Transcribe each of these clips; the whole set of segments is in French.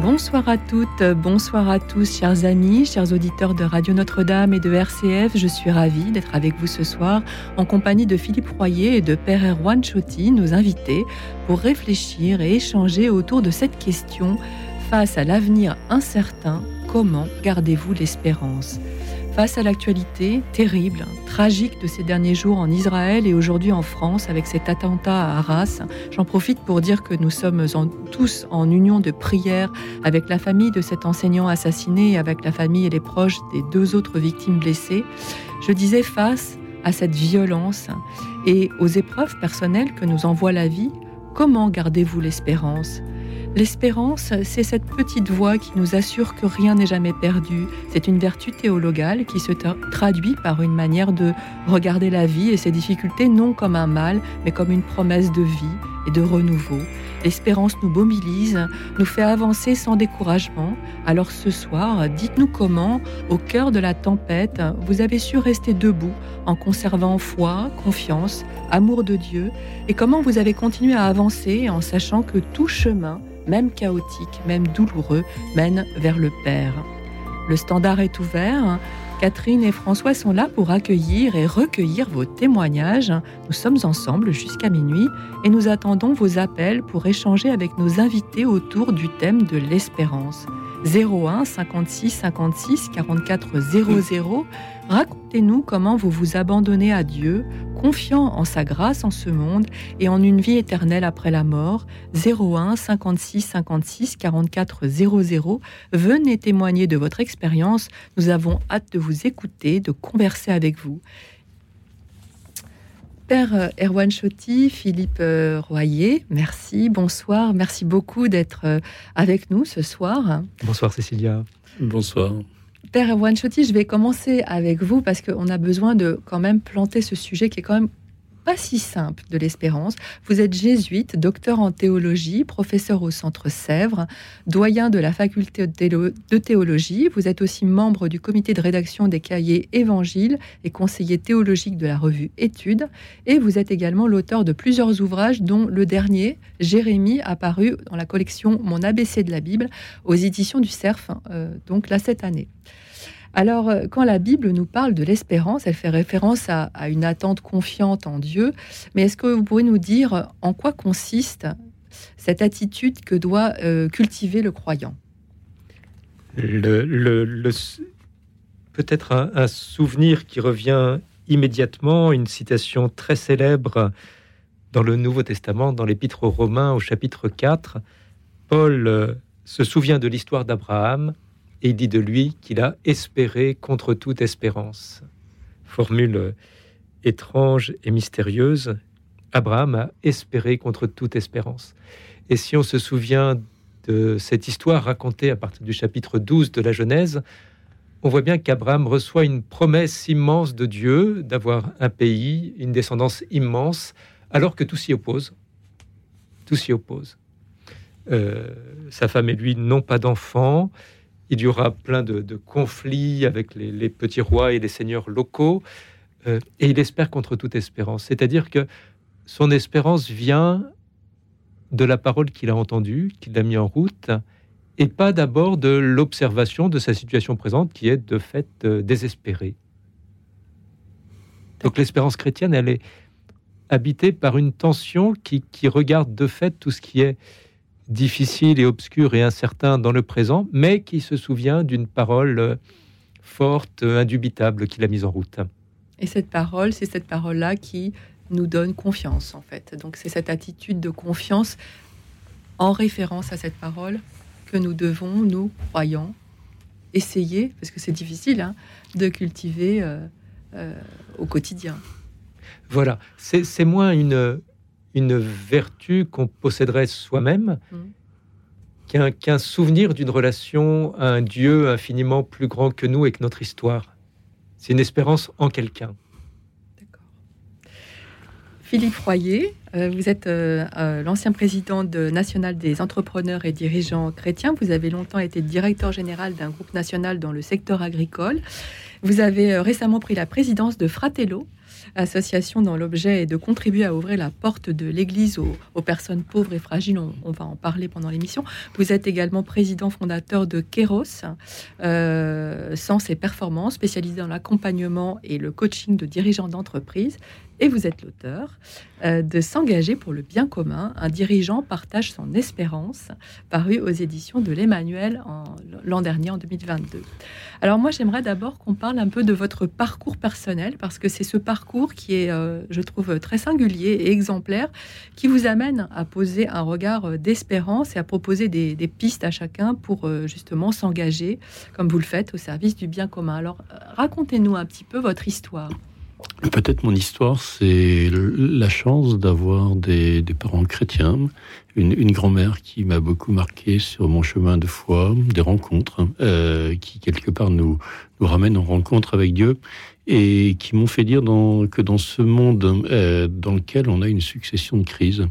Bonsoir à toutes, bonsoir à tous, chers amis, chers auditeurs de Radio Notre-Dame et de RCF. Je suis ravie d'être avec vous ce soir en compagnie de Philippe Royer et de Père Erwan Chotti, nos invités, pour réfléchir et échanger autour de cette question face à l'avenir incertain, comment gardez-vous l'espérance? Face à l'actualité terrible, tragique de ces derniers jours en Israël et aujourd'hui en France avec cet attentat à Arras, j'en profite pour dire que nous sommes tous en union de prière avec la famille de cet enseignant assassiné et avec la famille et les proches des deux autres victimes blessées. Je disais face à cette violence et aux épreuves personnelles que nous envoie la vie, comment gardez-vous l'espérance? L'espérance, c'est cette petite voix qui nous assure que rien n'est jamais perdu. C'est une vertu théologale qui se traduit par une manière de regarder la vie et ses difficultés non comme un mal, mais comme une promesse de vie et de renouveau. L'espérance nous mobilise, nous fait avancer sans découragement. Alors ce soir, dites-nous comment, au cœur de la tempête, vous avez su rester debout en conservant foi, confiance, amour de Dieu, et comment vous avez continué à avancer en sachant que tout chemin même chaotique, même douloureux, mène vers le Père. Le standard est ouvert. Catherine et François sont là pour accueillir et recueillir vos témoignages. Nous sommes ensemble jusqu'à minuit et nous attendons vos appels pour échanger avec nos invités autour du thème de l'espérance. 01 56 56 44 00. Racontez-nous comment vous vous abandonnez à Dieu, confiant en sa grâce en ce monde et en une vie éternelle après la mort. 01 56 56 44 00. Venez témoigner de votre expérience. Nous avons hâte de vous écouter, de converser avec vous. Père euh, Erwan Chotti, Philippe euh, Royer, merci, bonsoir, merci beaucoup d'être euh, avec nous ce soir. Bonsoir Cécilia. Bonsoir. Père Erwan Chotti, je vais commencer avec vous parce qu'on a besoin de quand même planter ce sujet qui est quand même pas si simple de l'espérance. Vous êtes jésuite, docteur en théologie, professeur au Centre Sèvres, doyen de la faculté de théologie. Vous êtes aussi membre du comité de rédaction des cahiers Évangiles et conseiller théologique de la revue Études. Et vous êtes également l'auteur de plusieurs ouvrages, dont le dernier, Jérémie, apparu dans la collection Mon ABC de la Bible aux éditions du Cerf, euh, donc là cette année. Alors, euh, quand la Bible nous parle de l'espérance, elle fait référence à, une attente confiante en Dieu. Mais est-ce que vous pourriez nous dire en quoi consiste cette attitude que doit euh, cultiver le croyant? Peut-être un, un, souvenir qui revient immédiatement, une citation très célèbre dans le Nouveau Testament, dans l'Épître aux Romains au chapitre 4. Paul euh, se souvient de l'histoire d'Abraham et il dit de lui qu'il a espéré contre toute espérance. Formule étrange et mystérieuse, Abraham a espéré contre toute espérance. Et si on se souvient de cette histoire racontée à partir du chapitre 12 de la Genèse, on voit bien qu'Abraham reçoit une promesse immense de Dieu d'avoir un pays, une descendance immense, alors que tout s'y oppose. Tout s'y oppose. Euh, sa femme et lui n'ont pas d'enfants il y aura plein de, conflits avec les, petits rois et les seigneurs locaux, euh, et il espère contre toute espérance. C'est-à-dire que son espérance vient de la parole qu'il a entendue, qu'il a mis en route, et pas d'abord de l'observation de sa situation présente, qui est de fait euh, désespérée. Donc l'espérance chrétienne, elle est habitée par une tension qui, qui regarde de fait tout ce qui est difficile et obscur et incertain dans le présent, mais qui se souvient d'une parole euh, forte, indubitable qu'il a mise en route. Et cette parole, c'est cette parole-là qui nous donne confiance, en fait. Donc c'est cette attitude de confiance en référence à cette parole que nous devons, nous, croyants, essayer, parce que c'est difficile, hein, de cultiver euh, euh, au quotidien. Voilà, c'est moins une, une vertu qu'on posséderait soi-même mm. qu'un souvenir d'une relation à un Dieu infiniment plus grand que nous et que notre histoire. C'est une espérance en quelqu'un. Philippe Royer, Euh, vous êtes euh, euh, l'ancien président de national des entrepreneurs et dirigeants chrétiens. Vous avez longtemps été directeur général d'un groupe national dans le secteur agricole. Vous avez récemment pris la présidence de Fratello, association dont l'objet est de contribuer à ouvrir la porte de l'Église aux, personnes pauvres et fragiles. On, va en parler pendant l'émission. Vous êtes également président fondateur de Keros, euh, Sens et Performance, spécialisé dans l'accompagnement et le coaching de dirigeants d'entreprise et vous êtes l'auteur euh, de S'engager pour le bien commun. Un dirigeant partage son espérance, paru aux éditions de l'Emmanuel l'an dernier, en 2022. Alors moi, j'aimerais d'abord qu'on parle un peu de votre parcours personnel, parce que c'est ce parcours qui est, euh, je trouve, très singulier et exemplaire, qui vous amène à poser un regard euh, d'espérance et à proposer des, des, pistes à chacun pour justement s'engager, comme vous le faites, au service du bien commun. Alors racontez-nous un petit peu votre histoire. Peut-être mon histoire, c'est la chance d'avoir des, parents chrétiens, une, grand-mère qui m'a beaucoup marqué sur mon chemin de foi, des rencontres euh, qui quelque part nous, ramènent en rencontre avec Dieu et qui m'ont fait dire que dans ce monde euh, dans lequel on a une succession de crises,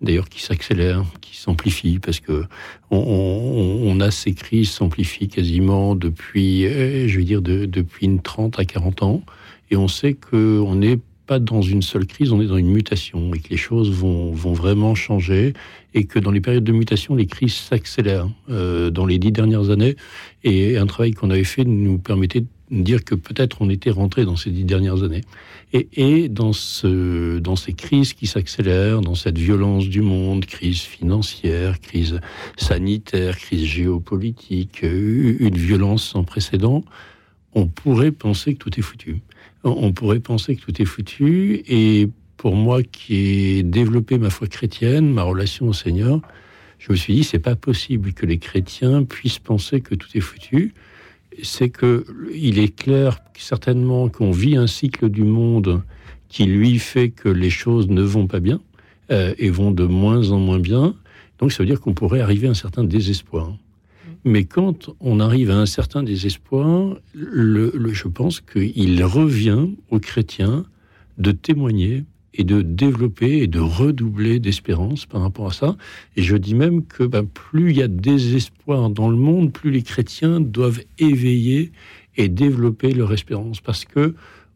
d'ailleurs qui s'accélèrent, qui s'amplifient, parce que on, a ces crises s'amplifient quasiment depuis, euh, je veux dire, depuis une 30 à 40 ans. Et on sait qu'on n'est pas dans une seule crise, on est dans une mutation et que les choses vont, vraiment changer et que dans les périodes de mutation, les crises s'accélèrent. Euh, dans les dix dernières années, et un travail qu'on avait fait nous permettait de dire que peut-être on était rentré dans ces dix dernières années. Et, dans ces crises qui s'accélèrent, dans cette violence du monde, crise financière, crise sanitaire, crise géopolitique, une violence sans précédent, on pourrait penser que tout est foutu on pourrait penser que tout est foutu. Et pour moi, qui ai développé ma foi chrétienne, ma relation au Seigneur, je me suis dit, c'est pas possible que les chrétiens puissent penser que tout est foutu. C'est que il est clair certainement qu'on vit un cycle du monde qui lui fait que les choses ne vont pas bien euh, et vont de moins en moins bien. Donc ça veut dire qu'on pourrait arriver à un certain désespoir. Mais quand on arrive à un certain désespoir, je pense qu'il revient aux chrétiens de témoigner et de développer et de redoubler d'espérance par rapport à ça. Et je dis même que ben, plus il y a désespoir dans le monde, plus les chrétiens doivent éveiller et développer leur espérance. Parce que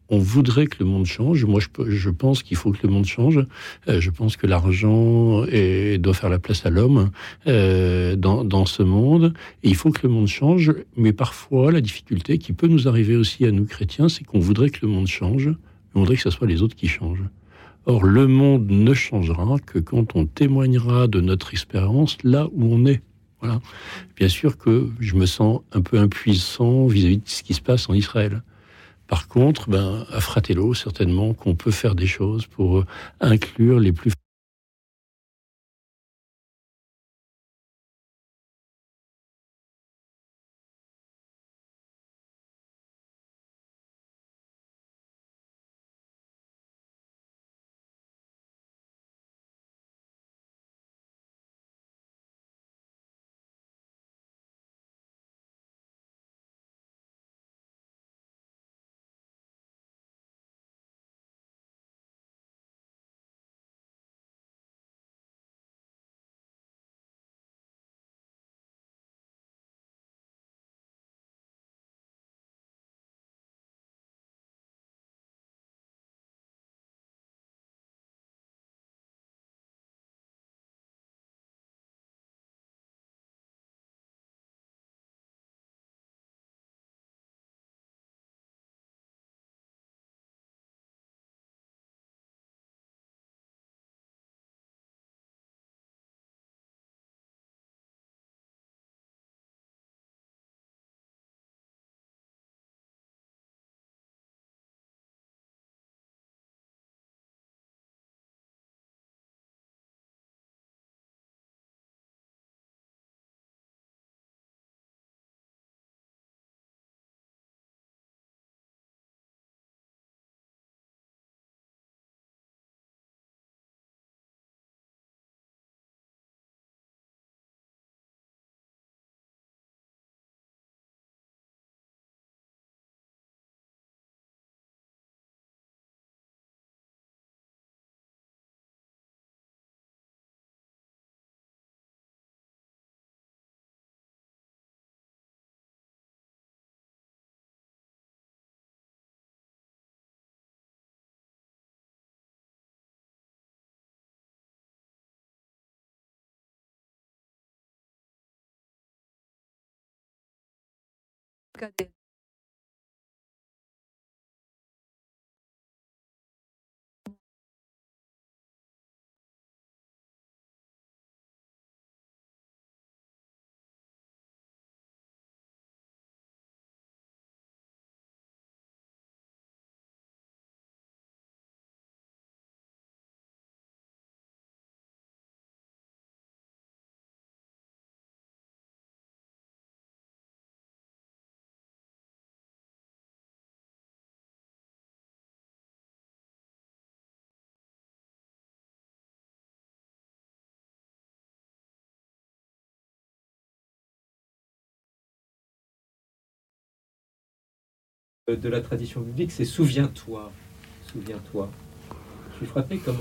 on voudrait que le monde change. Moi, je, pense qu'il faut que le monde change. Euh, je pense que l'argent doit faire la place à l'homme euh, dans, ce monde. Et il faut que le monde change. Mais parfois, la difficulté qui peut nous arriver aussi à nous chrétiens, c'est qu'on voudrait que le monde change. On voudrait que ce soit les autres qui changent. Or, le monde ne changera que quand on témoignera de notre expérience là où on est. Voilà. Bien sûr que je me sens un peu impuissant vis à -vis de ce qui se passe en Israël. Par contre, ben, à Fratello, certainement qu'on peut faire des choses pour inclure les plus cas de la tradition biblique, c'est souviens-toi. Souviens-toi. Je suis frappé comme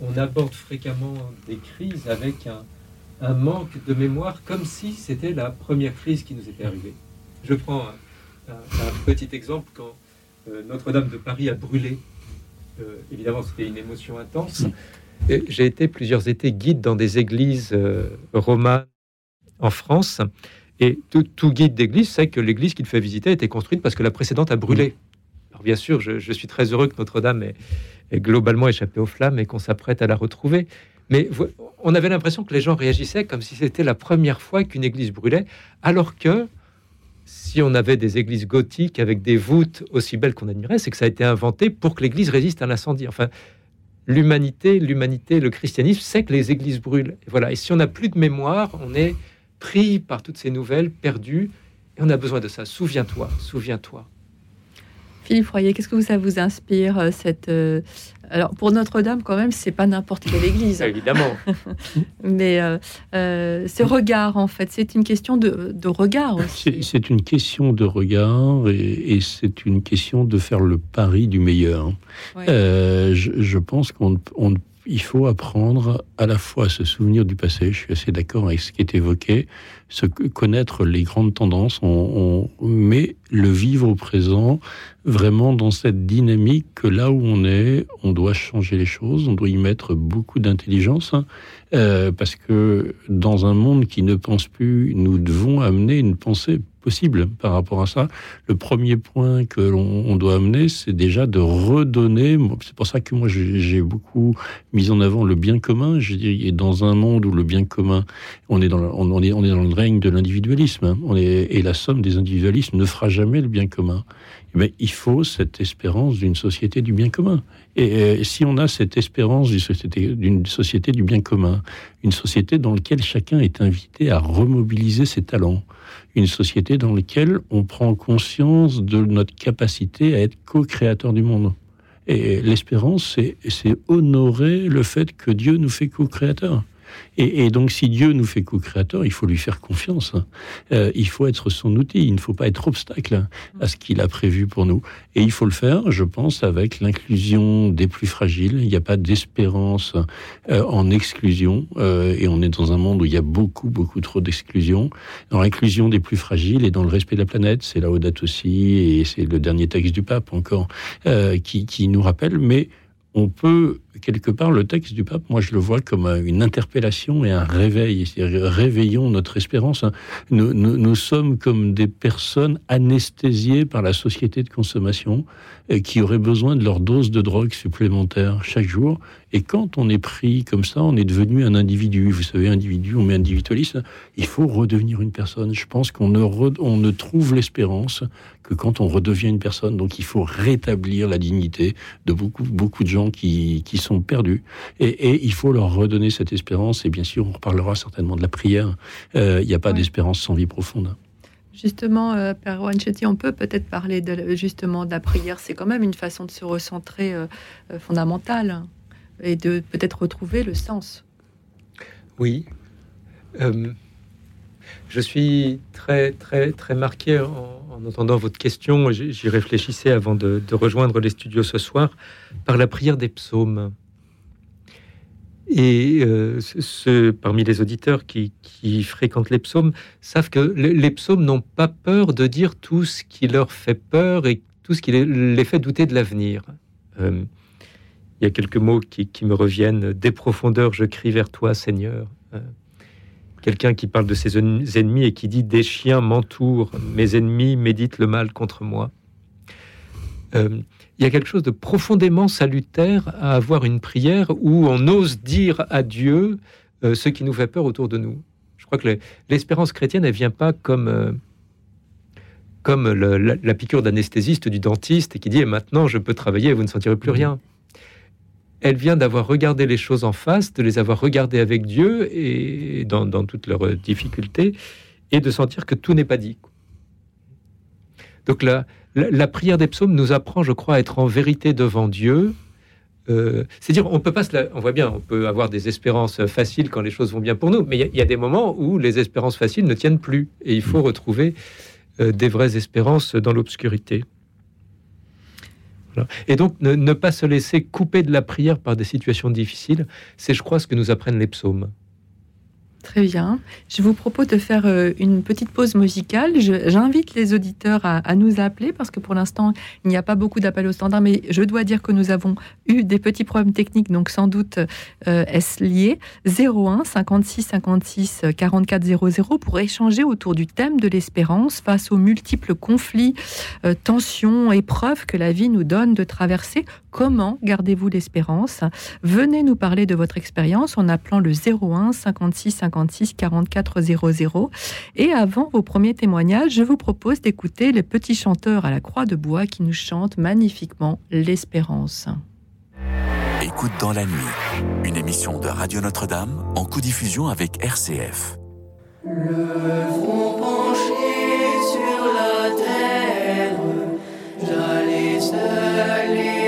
on, aborde fréquemment des crises avec un, manque de mémoire, comme si c'était la première crise qui nous était arrivée. Je prends un, petit exemple quand euh, Notre-Dame de Paris a brûlé. Euh, évidemment, c'était une émotion intense. J'ai été plusieurs étés guide dans des églises euh, romanes en France. Et tout, guide d'église sait que l'église qu'il fait visiter a été construite parce que la précédente a brûlé. Mm. Alors bien sûr, je, suis très heureux que Notre-Dame ait, globalement échappé aux flammes et qu'on s'apprête à la retrouver. Mais on avait l'impression que les gens réagissaient comme si c'était la première fois qu'une église brûlait, alors que si on avait des églises gothiques avec des voûtes aussi belles qu'on admirait, c'est que ça a été inventé pour que l'église résiste à l'incendie. Enfin, l'humanité, l'humanité, le christianisme sait que les églises brûlent. Et voilà. Et si on n'a plus de mémoire, on est pris par toutes ces nouvelles perdues. Et on a besoin de ça. Souviens-toi, souviens-toi. Philippe Royer, qu'est-ce que ça vous inspire euh, cette euh, alors pour Notre-Dame quand même c'est pas n'importe quelle église évidemment mais euh, ce regard en fait c'est une question de, regard aussi c'est une question de regard et, c'est une question de faire le pari du meilleur je, je, pense qu'on ne il faut apprendre à la fois à se souvenir du passé, je suis assez d'accord avec ce qui est évoqué, se connaître les grandes tendances, on, mais le vivre au présent, vraiment dans cette dynamique que là où on est, on doit changer les choses, on doit y mettre beaucoup d'intelligence, hein, euh, parce que dans un monde qui ne pense plus, nous devons amener une pensée possible par rapport à ça. Le premier point que l'on doit amener, c'est déjà de redonner. C'est pour ça que moi j'ai beaucoup mis en avant le bien commun. Dis, dans un monde où le bien commun, on est dans, le, on, est, on est dans le règne de l'individualisme. Hein. Et la somme des individualismes ne fera jamais le bien commun. Il faut cette espérance d'une société du bien commun. Et, si on a cette espérance d'une société, société du bien commun, une société dans laquelle chacun est invité à remobiliser ses talents, une société dans laquelle on prend conscience de notre capacité à être co-créateur du monde. Et l'espérance, c'est honorer le fait que Dieu nous fait co-créateurs. Et, donc, si Dieu nous fait co-créateur, il faut lui faire confiance. Hein. Euh, il faut être son outil. Il ne faut pas être obstacle à ce qu'il a prévu pour nous. Et il faut le faire, je pense, avec l'inclusion des plus fragiles. Il n'y a pas d'espérance euh, en exclusion. Euh, et on est dans un monde où il y a beaucoup, beaucoup trop d'exclusion. Dans l'inclusion des plus fragiles et dans le respect de la planète, c'est la Audate aussi, et c'est le dernier texte du pape encore, qui, qui nous rappelle. Mais on peut, quelque part, le texte du pape, moi je le vois comme une interpellation et un réveil. Réveillons notre espérance. Nous, sommes comme des personnes anesthésiées par la société de consommation et qui auraient besoin de leur dose de drogue supplémentaire chaque jour. Et quand on est pris comme ça, on est devenu un individu. Vous savez, individu, on met individualiste. Il faut redevenir une personne. Je pense qu'on ne, on ne trouve l'espérance que quand on redevient une personne. Donc il faut rétablir la dignité de beaucoup, beaucoup de gens qui, qui sont perdus. Et, il faut leur redonner cette espérance. Et bien sûr, on reparlera certainement de la prière. Euh, il n'y a pas d'espérance sans vie profonde. Justement, euh, Père Wanchetti, on peut peut-être parler de, justement de la prière. C'est quand même une façon de se recentrer euh, fondamentale et de peut-être retrouver le sens. Oui. je suis très, très, très marqué en, en entendant votre question, j'y réfléchissais avant de, rejoindre les studios ce soir, par la prière des psaumes. Et euh, ceux parmi les auditeurs qui, fréquentent les psaumes savent que les, psaumes n'ont pas peur de dire tout ce qui leur fait peur et tout ce qui les, fait douter de l'avenir. Euh, il y a quelques mots qui, me reviennent. Des profondeurs, je crie vers toi, Seigneur. Euh, quelqu'un qui parle de ses ennemis et qui dit Des chiens m'entourent, mes ennemis méditent le mal contre moi. Euh, il y a quelque chose de profondément salutaire à avoir une prière où on ose dire à Dieu euh, ce qui nous fait peur autour de nous. Je crois que l'espérance chrétienne, elle vient pas comme, euh, comme la, piqûre d'anesthésiste du dentiste qui dit et maintenant je peux travailler et vous ne sentirez plus rien. Elle vient d'avoir regardé les choses en face, de les avoir regardées avec Dieu et dans, dans toutes leurs difficultés, et de sentir que tout n'est pas dit. Donc là, la, prière des psaumes nous apprend, je crois, à être en vérité devant Dieu. Euh, c'est-à-dire, on peut pas, on voit bien, on peut avoir des espérances faciles quand les choses vont bien pour nous, mais il y, a des moments où les espérances faciles ne tiennent plus, et il faut retrouver euh, des vraies espérances dans l'obscurité. Et donc, ne, pas se laisser couper de la prière par des situations difficiles, c'est, je crois, ce que nous apprennent les psaumes. Très bien. Je vous propose de faire euh, une petite pause musicale. J'invite les auditeurs à, nous appeler parce que pour l'instant, il n'y a pas beaucoup d'appels au standard, mais je dois dire que nous avons eu des petits problèmes techniques, donc sans doute euh, est-ce lié. 01 56 56 44 00 pour échanger autour du thème de l'espérance face aux multiples conflits, euh, tensions, épreuves que la vie nous donne de traverser. Comment gardez-vous l'espérance? Venez nous parler de votre expérience en appelant le 01 56 56 44 00. Et avant vos premiers témoignages, je vous propose d'écouter les petits chanteurs à la croix de bois qui nous chantent magnifiquement l'espérance. Écoute dans la nuit, une émission de Radio Notre-Dame en co-diffusion avec RCF. Le front penché sur la terre, j'allais seul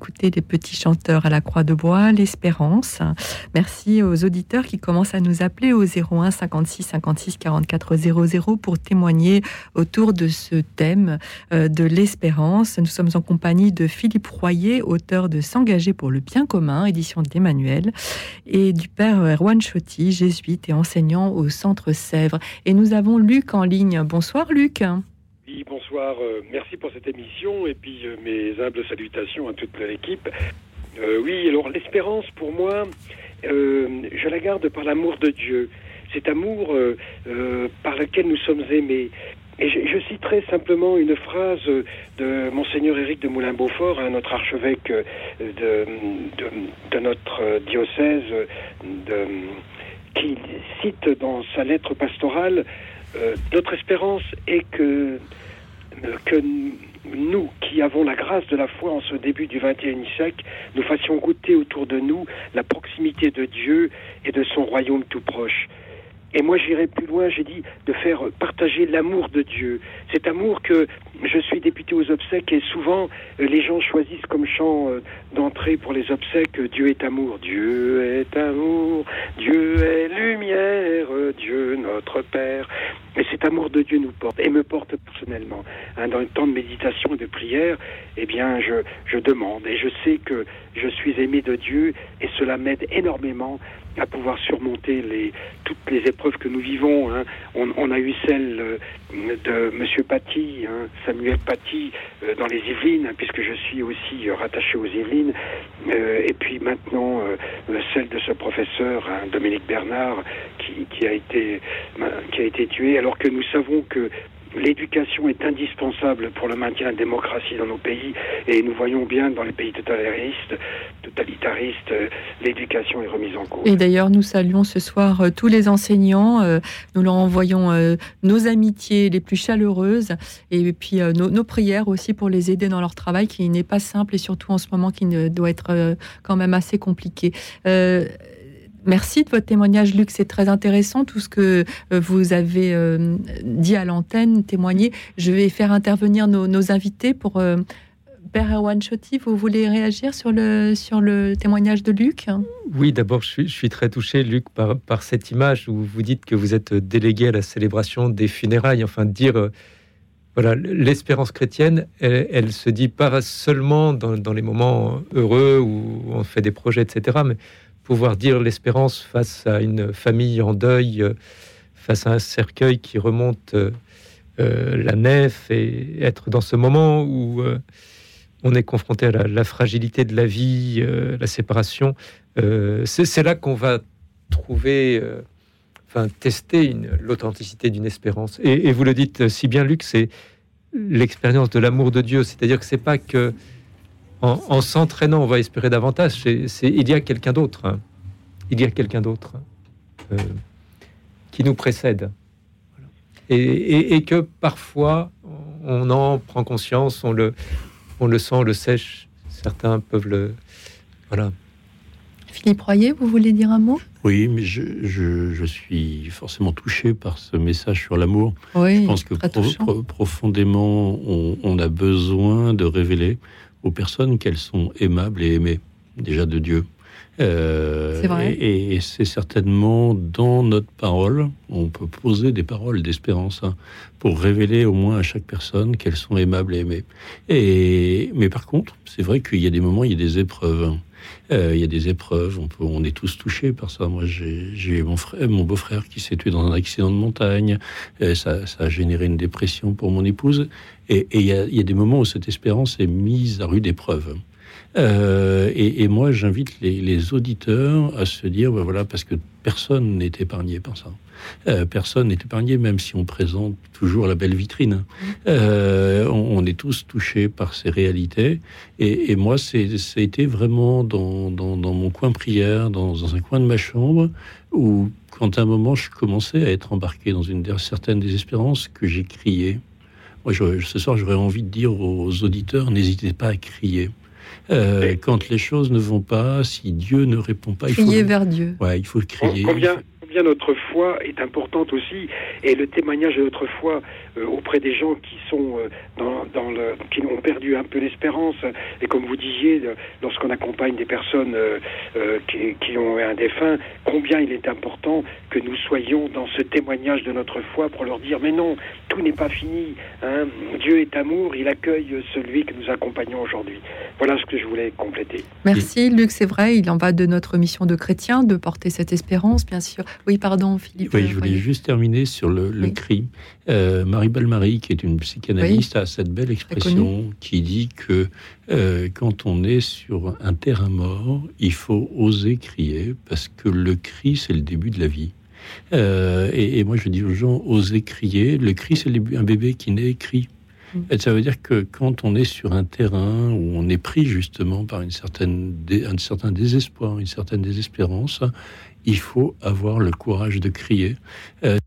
écouté des petits chanteurs à la Croix de Bois, l'Espérance. Merci aux auditeurs qui commencent à nous appeler au 01 56 56 44 00 pour témoigner autour de ce thème euh, de l'espérance. Nous sommes en compagnie de Philippe Royer, auteur de S'engager pour le bien commun, édition d'Emmanuel, et du père Erwan Chotti, jésuite et enseignant au Centre Sèvres. Et nous avons Luc en ligne. Bonsoir Luc merci pour cette émission et puis euh, mes humbles salutations à toute l'équipe. Euh, oui, alors l'espérance, pour moi, euh, je la garde par l'amour de Dieu. Cet amour euh, euh, par lequel nous sommes aimés. Et je, citerai simplement une phrase de Monseigneur Éric de Moulin-Beaufort, hein, notre archevêque euh, de, notre euh, diocèse, qui cite dans sa lettre pastorale euh, Notre espérance est que, que nous, qui avons la grâce de la foi en ce début du XXIe siècle, nous fassions goûter autour de nous la proximité de Dieu et de son royaume tout proche. Et moi, j'irai plus loin, j'ai dit de faire partager l'amour de Dieu. Cet amour que je suis député aux obsèques et souvent euh, les gens choisissent comme chant euh, d'entrée pour les obsèques euh, Dieu est amour, Dieu est amour, Dieu est lumière, Dieu notre Père. Et cet amour de Dieu nous porte et me porte personnellement. Hein, dans le temps de méditation et de prière, eh bien, je, je demande et je sais que je suis aimé de Dieu et cela m'aide énormément à pouvoir surmonter toutes les épreuves que nous vivons. Hein. On, a eu celle euh, de Monsieur Paty, hein, Samuel Paty, euh, dans les Yvelines, hein, puisque je suis aussi euh, rattaché aux Yvelines, et puis maintenant celle de ce professeur, Dominique Bernard, qui, a été, qui a été tué, alors que nous savons que l'éducation est indispensable pour le maintien de la démocratie dans nos pays et nous voyons bien dans les pays totalitaristes, totalitaristes l'éducation est remise en cause. Et d'ailleurs, nous saluons ce soir euh, tous les enseignants, euh, nous leur envoyons euh, nos amitiés les plus chaleureuses et puis nos, nos, prières aussi pour les aider dans leur travail qui n'est pas simple et surtout en ce moment qui ne doit être quand même assez compliqué. Merci de votre témoignage, Luc. C'est très intéressant tout ce que euh, vous avez euh, dit à l'antenne, témoigné. Je vais faire intervenir nos, invités pour. Euh, Père Erwan Chotti, vous voulez réagir sur le, sur le témoignage de Luc? Oui, d'abord, je suis, très touché, Luc, par, cette image où vous dites que vous êtes délégué à la célébration des funérailles. Enfin, dire, voilà, l'espérance chrétienne, elle, elle, se dit pas seulement dans, les moments heureux où on fait des projets, etc., pouvoir dire l'espérance face à une famille en deuil, euh, face à un cercueil qui remonte euh, euh, la nef et être dans ce moment où on est confronté à la, fragilité de la vie, la séparation. C'est là qu'on va trouver, enfin tester l'authenticité d'une espérance. Et, et, vous le dites si bien, Luc, c'est l'expérience de l'amour de Dieu. C'est-à-dire que c'est pas que en, en s'entraînant, on va espérer davantage. C'est, il y a quelqu'un d'autre. Hein. Il y a quelqu'un d'autre euh, qui nous précède. Et, et, et, que parfois, on en prend conscience, on le, on le sent, on le sèche. Certains peuvent le. Voilà. Philippe Royer, vous voulez dire un mot? Oui, mais je, je, je, suis forcément touché par ce message sur l'amour. Oui, je pense que pro, pro, profondément, on, on, a besoin de révéler aux personnes qu'elles sont aimables et aimées, déjà de Dieu. Euh, et, et c'est certainement dans notre parole, on peut poser des paroles d'espérance hein, pour révéler au moins à chaque personne qu'elles sont aimables et aimées. Et, mais par contre, c'est vrai qu'il y a des moments, il y a des épreuves. Euh, il y a des épreuves, on, peut, on est tous touchés par ça. Moi, j'ai mon, frère, mon beau-frère qui s'est tué dans un accident de montagne. Euh, ça, ça, a généré une dépression pour mon épouse. Et, il, y y a des moments où cette espérance est mise à rude épreuve. Euh, et, et, moi, j'invite les, les, auditeurs à se dire, ben voilà, parce que personne n'est épargné par ça. Euh, personne n'est épargné, même si on présente toujours la belle vitrine. Euh, on, on, est tous touchés par ces réalités. Et, et moi, été vraiment dans, dans, dans mon coin prière, dans, dans, un coin de ma chambre, où, quand à un moment, je commençais à être embarqué dans une certaine désespérance, que j'ai crié. Moi, je, ce soir, j'aurais envie de dire aux auditeurs, n'hésitez pas à crier. Euh, quand les choses ne vont pas, si Dieu ne répond pas, il faut crier vers Dieu. Ouais, il faut le crier. Combien, combien notre foi est importante aussi, et le témoignage de notre foi auprès des gens qui sont euh, dans, dans, le, qui ont perdu un peu l'espérance. Et comme vous disiez, lorsqu'on accompagne des personnes euh, qui, qui, ont un défunt, combien il est important que nous soyons dans ce témoignage de notre foi pour leur dire mais non, tout n'est pas fini. Hein. Dieu est amour, il accueille celui que nous accompagnons aujourd'hui. Voilà ce que je voulais compléter. Merci Luc, c'est vrai, il en va de notre mission de chrétien de porter cette espérance, bien sûr. Oui, pardon, Philippe. Oui, je voulais juste terminer sur le, le cri. Euh, Marie Balmary, qui est une psychanalyste, a cette belle expression qui dit que euh, quand on est sur un terrain mort, il faut oser crier parce que le cri, c'est le début de la vie. Euh, et, et, moi, je dis aux gens, osez crier. Le cri, c'est un bébé qui naît crie. Et ça veut dire que quand on est sur un terrain où on est pris justement par une certaine, un certain désespoir, une certaine désespérance, il faut avoir le courage de crier. Euh,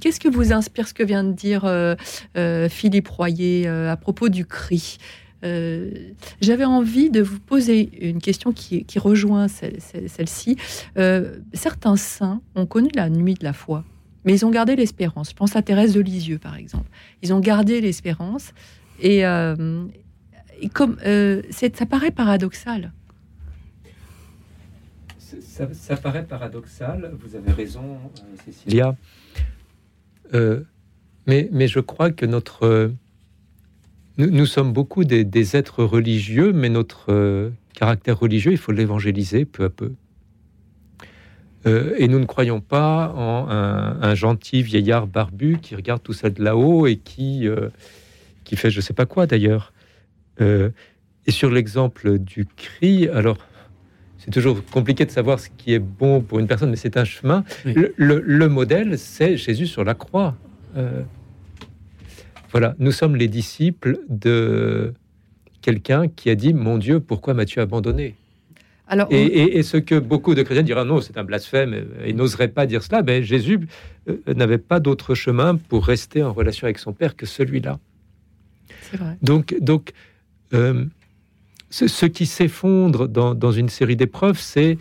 qu'est-ce que vous inspire ce que vient de dire euh, euh, Philippe Royer euh, à propos du cri J'avais envie de vous poser une question qui, rejoint celle-ci. certains saints ont connu la nuit de la foi, mais ils ont gardé l'espérance. Je pense à Thérèse de Lisieux, par exemple. Ils ont gardé l'espérance. Et, comme ça paraît paradoxal. Ça, paraît paradoxal, vous avez raison, Cécilia. Euh, mais, mais, je crois que notre. Euh, nous, sommes beaucoup des, êtres religieux, mais notre euh, caractère religieux, il faut l'évangéliser peu à peu. et nous ne croyons pas en un, gentil vieillard barbu qui regarde tout ça de là-haut et qui, qui fait je ne sais pas quoi d'ailleurs. et sur l'exemple du cri, alors c'est toujours compliqué de savoir ce qui est bon pour une personne, mais c'est un chemin. Le, modèle, c'est Jésus sur la croix. Euh, voilà, nous sommes les disciples de quelqu'un qui a dit Mon Dieu, pourquoi m'as-tu abandonné? Alors, et, ce que beaucoup de chrétiens diront non, c'est un blasphème et n'oseraient pas dire cela, mais Jésus euh, n'avait pas d'autre chemin pour rester en relation avec son Père que celui-là. Donc, donc euh, ce, qui s'effondre dans, une série d'épreuves, c'est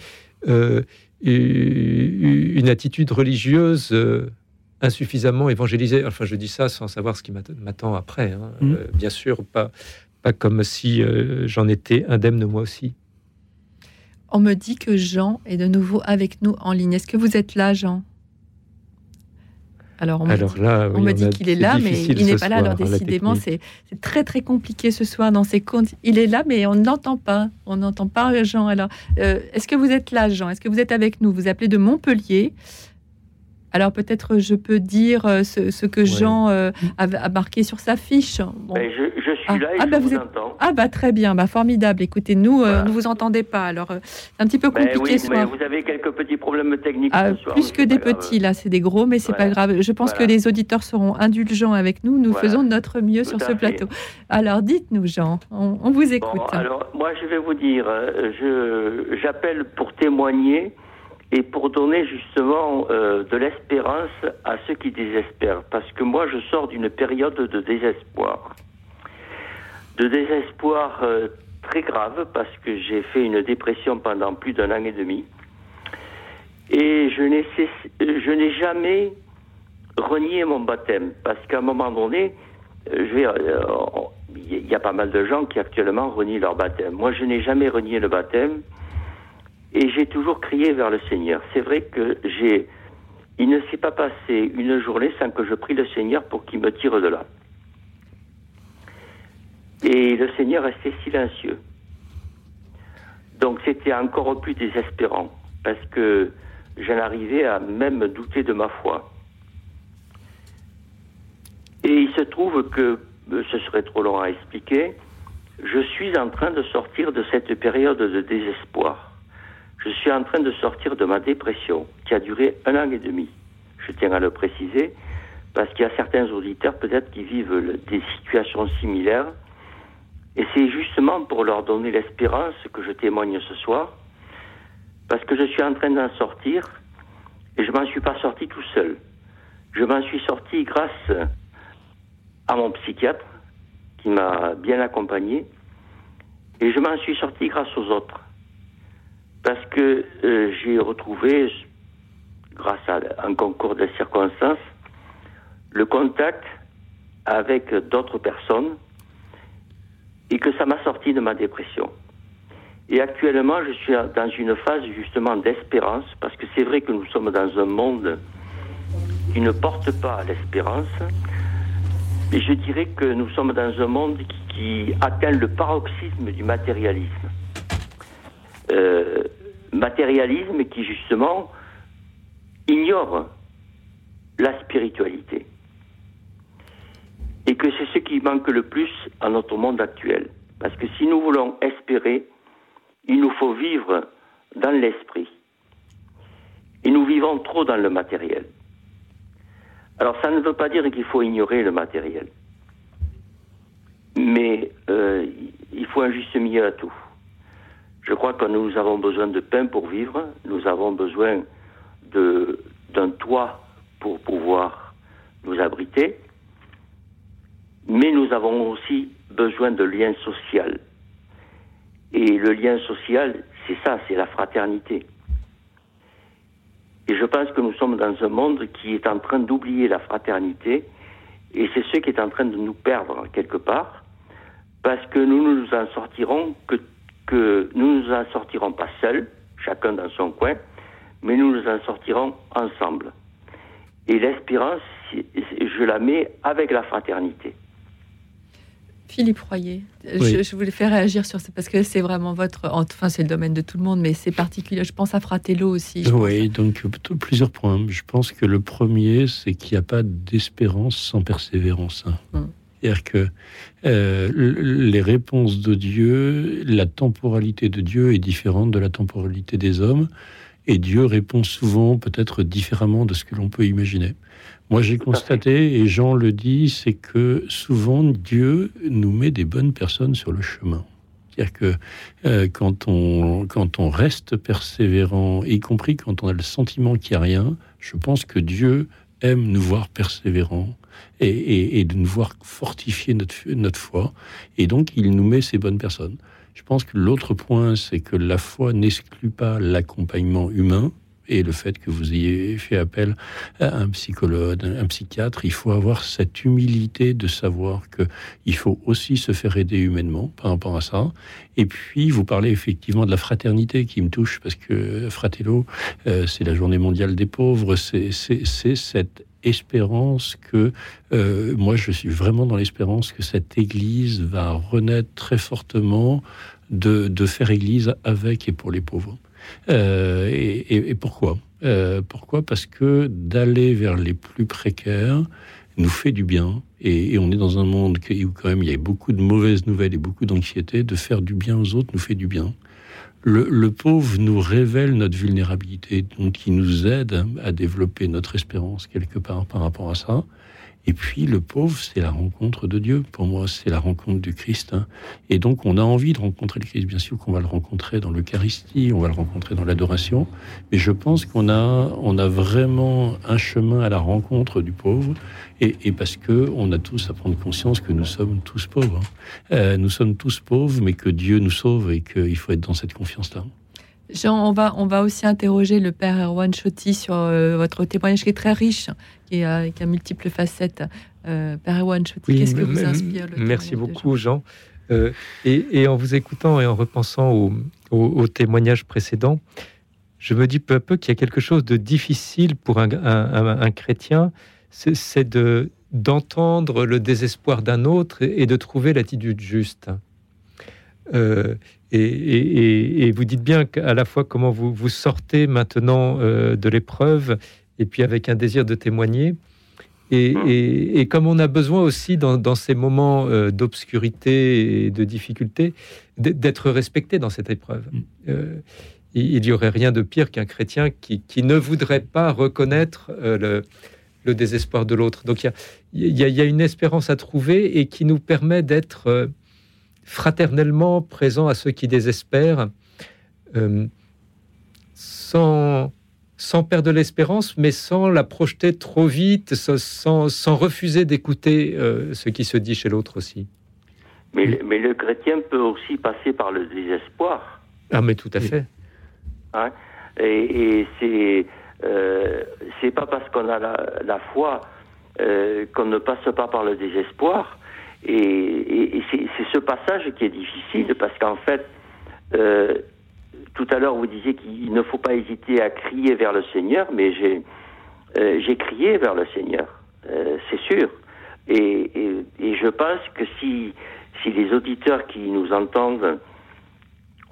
euh, une attitude religieuse euh, insuffisamment évangélisée. Enfin, je dis ça sans savoir ce qui m'attend après. Hein. Mmh. Euh, bien sûr, pas, pas comme si j'en étais indemne moi aussi. On me dit que Jean est de nouveau avec nous en ligne. Est-ce que vous êtes là, Jean? Alors, on me dit, dit qu'il est là, mais il n'est pas là. Alors, décidément, c'est très, très compliqué ce soir dans ses comptes. Il est là, mais on ne l'entend pas. On n'entend pas Jean. Alors, euh, est-ce que vous êtes là, Jean? Est-ce que vous êtes avec nous? Vous appelez de Montpellier. Alors peut-être je peux dire euh, ce, que Jean euh, a, marqué sur sa fiche. Ben, je, suis ah, là et ah, je bah, vous, entends. Ah bah très bien, bah formidable. Écoutez, nous euh, ne vous entendez pas, alors c'est un petit peu ben compliqué ce vous avez quelques petits problèmes techniques ah, Plus que des petits là, c'est des gros, mais c'est pas grave. Je pense que les auditeurs seront indulgents avec nous. Nous faisons notre mieux sur ce plateau. Alors dites-nous, Jean, on, vous écoute. alors moi je vais vous dire, je j'appelle pour témoigner et pour donner justement euh, de l'espérance à ceux qui désespèrent. Parce que moi, je sors d'une période de désespoir. De désespoir euh, très grave parce que j'ai fait une dépression pendant plus d'un an et demi. Et je n'ai, je n'ai jamais renié mon baptême. Parce qu'à un moment donné, euh, il y a pas mal de gens qui actuellement renient leur baptême. Moi, je n'ai jamais renié le baptême. Et j'ai toujours crié vers le Seigneur. C'est vrai que j'ai, il ne s'est pas passé une journée sans que je prie le Seigneur pour qu'il me tire de là. Et le Seigneur restait silencieux. Donc c'était encore plus désespérant parce que j'en arrivais à même douter de ma foi. Et il se trouve que, ce serait trop long à expliquer, je suis en train de sortir de cette période de désespoir je suis en train de sortir de ma dépression qui a duré un an et demi. Je tiens à le préciser parce qu'il y a certains auditeurs peut-être qui vivent des situations similaires. Et c'est justement pour leur donner l'espérance que je témoigne ce soir, parce que je suis en train d'en sortir, et je m'en suis pas sorti tout seul. Je m'en suis sorti grâce à mon psychiatre, qui m'a bien accompagné, et je m'en suis sorti grâce aux autres. Parce que euh, j'ai retrouvé, grâce à un concours de circonstances, le contact avec d'autres personnes et que ça m'a sorti de ma dépression. Et actuellement, je suis dans une phase justement d'espérance, parce que c'est vrai que nous sommes dans un monde qui ne porte pas l'espérance, mais je dirais que nous sommes dans un monde qui, atteint le paroxysme du matérialisme. Euh, matérialisme qui justement ignore la spiritualité et que c'est ce qui manque le plus à notre monde actuel. Parce que si nous voulons espérer, il nous faut vivre dans l'esprit. Et nous vivons trop dans le matériel. Alors ça ne veut pas dire qu'il faut ignorer le matériel. Mais euh, il faut un juste milieu à tout. Je crois que nous avons besoin de pain pour vivre, nous avons besoin d'un toit pour pouvoir nous abriter, mais nous avons aussi besoin de liens sociaux. Et le lien social, c'est ça, c'est la fraternité. Et je pense que nous sommes dans un monde qui est en train d'oublier la fraternité, et c'est ce qui est en train de nous perdre quelque part, parce que nous ne nous en sortirons que, que nous nous en sortirons pas seuls, chacun dans son coin, mais nous nous en sortirons ensemble. Et l'espérance, je la mets avec la fraternité. Philippe Royer, je, voulais faire réagir sur ça parce que c'est vraiment votre. Enfin, c'est le domaine de tout le monde, mais c'est particulier. Je pense à Fratello aussi. Oui, donc plusieurs points. Je pense que le premier, c'est qu'il n'y a pas d'espérance sans persévérance. Hum. C'est-à-dire que euh, les réponses de Dieu, la temporalité de Dieu est différente de la temporalité des hommes, et Dieu répond souvent peut-être différemment de ce que l'on peut imaginer. Moi, j'ai constaté, et Jean le dit, c'est que souvent Dieu nous met des bonnes personnes sur le chemin. C'est-à-dire que euh, quand, on, quand on reste persévérant, y compris quand on a le sentiment qu'il n'y a rien, je pense que Dieu aime nous voir persévérants et, de nous voir fortifier notre, notre foi. Et donc, il nous met ces bonnes personnes. Je pense que l'autre point, c'est que la foi n'exclut pas l'accompagnement humain et le fait que vous ayez fait appel à un psychologue, un psychiatre, il faut avoir cette humilité de savoir que il faut aussi se faire aider humainement par rapport à ça. Et puis, vous parlez effectivement de la fraternité qui me touche parce que Fratello, euh, c'est la journée mondiale des pauvres, c'est cette espérance que euh, moi je suis vraiment dans l'espérance que cette Église va renaître très fortement de, de faire Église avec et pour les pauvres. Euh, et, pourquoi euh, Pourquoi? Parce que d'aller vers les plus précaires nous fait du bien. Et, on est dans un monde où quand même il y a beaucoup de mauvaises nouvelles et beaucoup d'anxiété. De faire du bien aux autres nous fait du bien. Le, pauvre nous révèle notre vulnérabilité, donc il nous aide à développer notre espérance quelque part par rapport à ça. Et puis le pauvre, c'est la rencontre de Dieu. Pour moi, c'est la rencontre du Christ. Hein. Et donc, on a envie de rencontrer le Christ. Bien sûr qu'on va le rencontrer dans l'Eucharistie, on va le rencontrer dans l'adoration. Mais je pense qu'on a, on a vraiment un chemin à la rencontre du pauvre. Et, et parce que on a tous à prendre conscience que nous sommes tous pauvres. Hein. Euh, nous sommes tous pauvres, mais que Dieu nous sauve et qu'il faut être dans cette confiance-là. Jean, on va, on va aussi interroger le père Erwan Chotti sur euh, votre témoignage qui est très riche, qui a, qui a multiples facettes. Euh, père Erwan Chotti, qu'est-ce que vous inspire Merci beaucoup, Jean. Euh, et, en vous écoutant et en repensant au, au, témoignage précédent, je me dis peu à peu qu'il y a quelque chose de difficile pour un, un, chrétien, c'est de d'entendre le désespoir d'un autre et, de trouver l'attitude juste. Euh, et, vous dites bien qu'à la fois comment vous, vous sortez maintenant euh, de l'épreuve et puis avec un désir de témoigner. Et, mmh. comme on a besoin aussi dans, ces moments euh, d'obscurité et de difficulté d'être respecté dans cette épreuve. Mmh. Euh, il n'y aurait rien de pire qu'un chrétien qui, qui, ne voudrait pas reconnaître le, le désespoir de l'autre. Donc il y, y a, une espérance à trouver et qui nous permet d'être fraternellement présents à ceux qui désespèrent, euh, sans, sans perdre l'espérance, mais sans la projeter trop vite, sans, sans refuser d'écouter euh, ce qui se dit chez l'autre aussi. Mais, mais, le chrétien peut aussi passer par le désespoir. Ah, mais tout à fait. Hein? Et, et c'est euh, c'est pas parce qu'on a la, foi euh, qu'on ne passe pas par le désespoir. Et, c'est ce passage qui est difficile parce qu'en fait, euh, tout à l'heure vous disiez qu'il ne faut pas hésiter à crier vers le Seigneur, mais j'ai j'ai crié vers le Seigneur, c'est sûr. Et, et, je pense que si les auditeurs qui nous entendent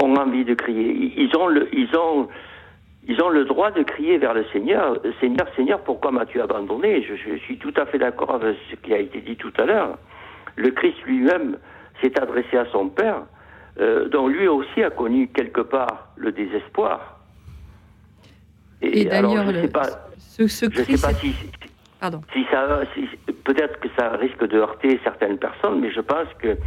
ont envie de crier, ils ont le droit de crier vers le Seigneur, Seigneur, Seigneur, pourquoi m'as-tu abandonné? Je, suis tout à fait d'accord avec ce qui a été dit tout à l'heure. Le Christ lui-même s'est adressé à son Père, euh, dont lui aussi a connu quelque part le désespoir. Et, d'ailleurs, ce, ce je sais pas si, Pardon. si ça, peut-être que ça risque de heurter certaines personnes, mais je pense que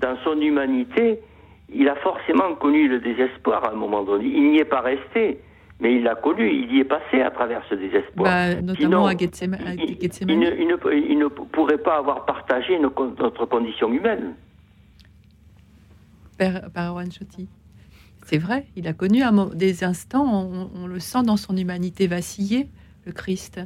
dans son humanité, il a forcément connu le désespoir à un moment donné. Il n'y est pas resté mais il l'a connu, il y est passé à travers ce désespoir. Bah, notamment à Gethsemane. Il, ne, pourrait pas avoir partagé notre condition humaine. Père, Père c'est vrai, il a connu des instants, on, le sent dans son humanité vaciller, le Christ.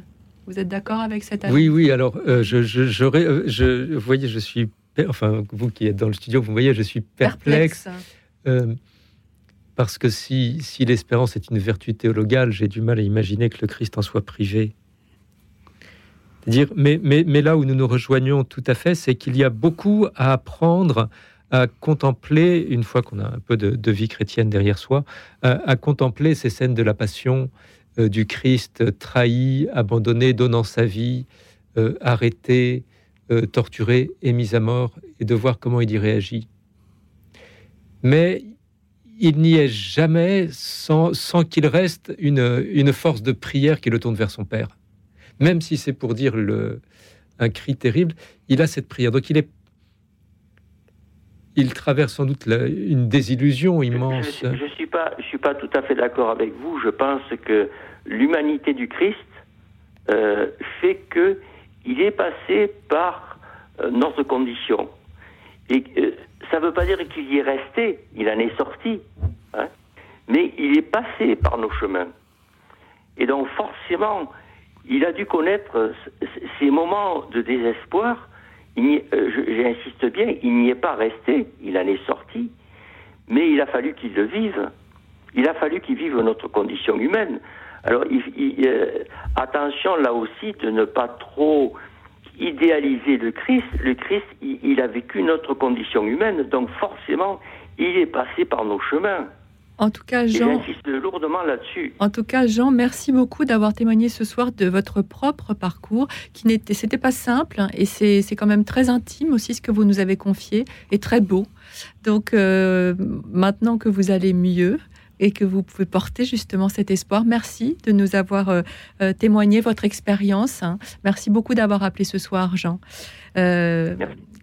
Vous êtes d'accord avec cette avis Oui, oui, alors, euh, je, je, euh, je, vous voyez, je suis, enfin, vous qui êtes dans le studio, vous voyez, je suis perplexe. Euh, parce que si, si l'espérance est une vertu théologale, j'ai du mal à imaginer que le Christ en soit privé. Dire, mais, mais, mais là où nous nous rejoignons tout à fait, c'est qu'il y a beaucoup à apprendre à contempler, une fois qu'on a un peu de, vie chrétienne derrière soi, à, contempler ces scènes de la passion euh, du Christ trahi, abandonné, donnant sa vie, euh, arrêté, euh, torturé et mis à mort, et de voir comment il y réagit. Mais il n'y est jamais sans, qu'il reste une, force de prière qui le tourne vers son Père. Même si c'est pour dire le, un cri terrible, il a cette prière. Donc il est il traverse sans doute une désillusion immense. Je ne suis, pas, je suis pas tout à fait d'accord avec vous. Je pense que l'humanité du Christ euh, fait que il est passé par euh, notre condition. Et euh, ça ne veut pas dire qu'il y est resté, il en est sorti. Hein, mais il est passé par nos chemins. Et donc forcément, il a dû connaître ces moments de désespoir. Euh, j'insiste bien, il n'y est pas resté, il en est sorti. Mais il a fallu qu'il le vive. Il a fallu qu'il vive notre condition humaine. Alors, euh, attention là aussi de ne pas trop idéaliser le Christ, le Christ, il, a vécu notre condition humaine, donc forcément, il est passé par nos chemins. En tout cas, Jean. J'insiste lourdement là-dessus. En tout cas, Jean, merci beaucoup d'avoir témoigné ce soir de votre propre parcours, qui n'était, c'était pas simple, hein, et c'est, quand même très intime aussi ce que vous nous avez confié, et très beau. Donc, euh, maintenant que vous allez mieux, et que vous pouvez porter justement cet espoir. Merci de nous avoir euh, euh, témoigné votre expérience. Hein. Merci beaucoup d'avoir appelé ce soir, Jean. Euh,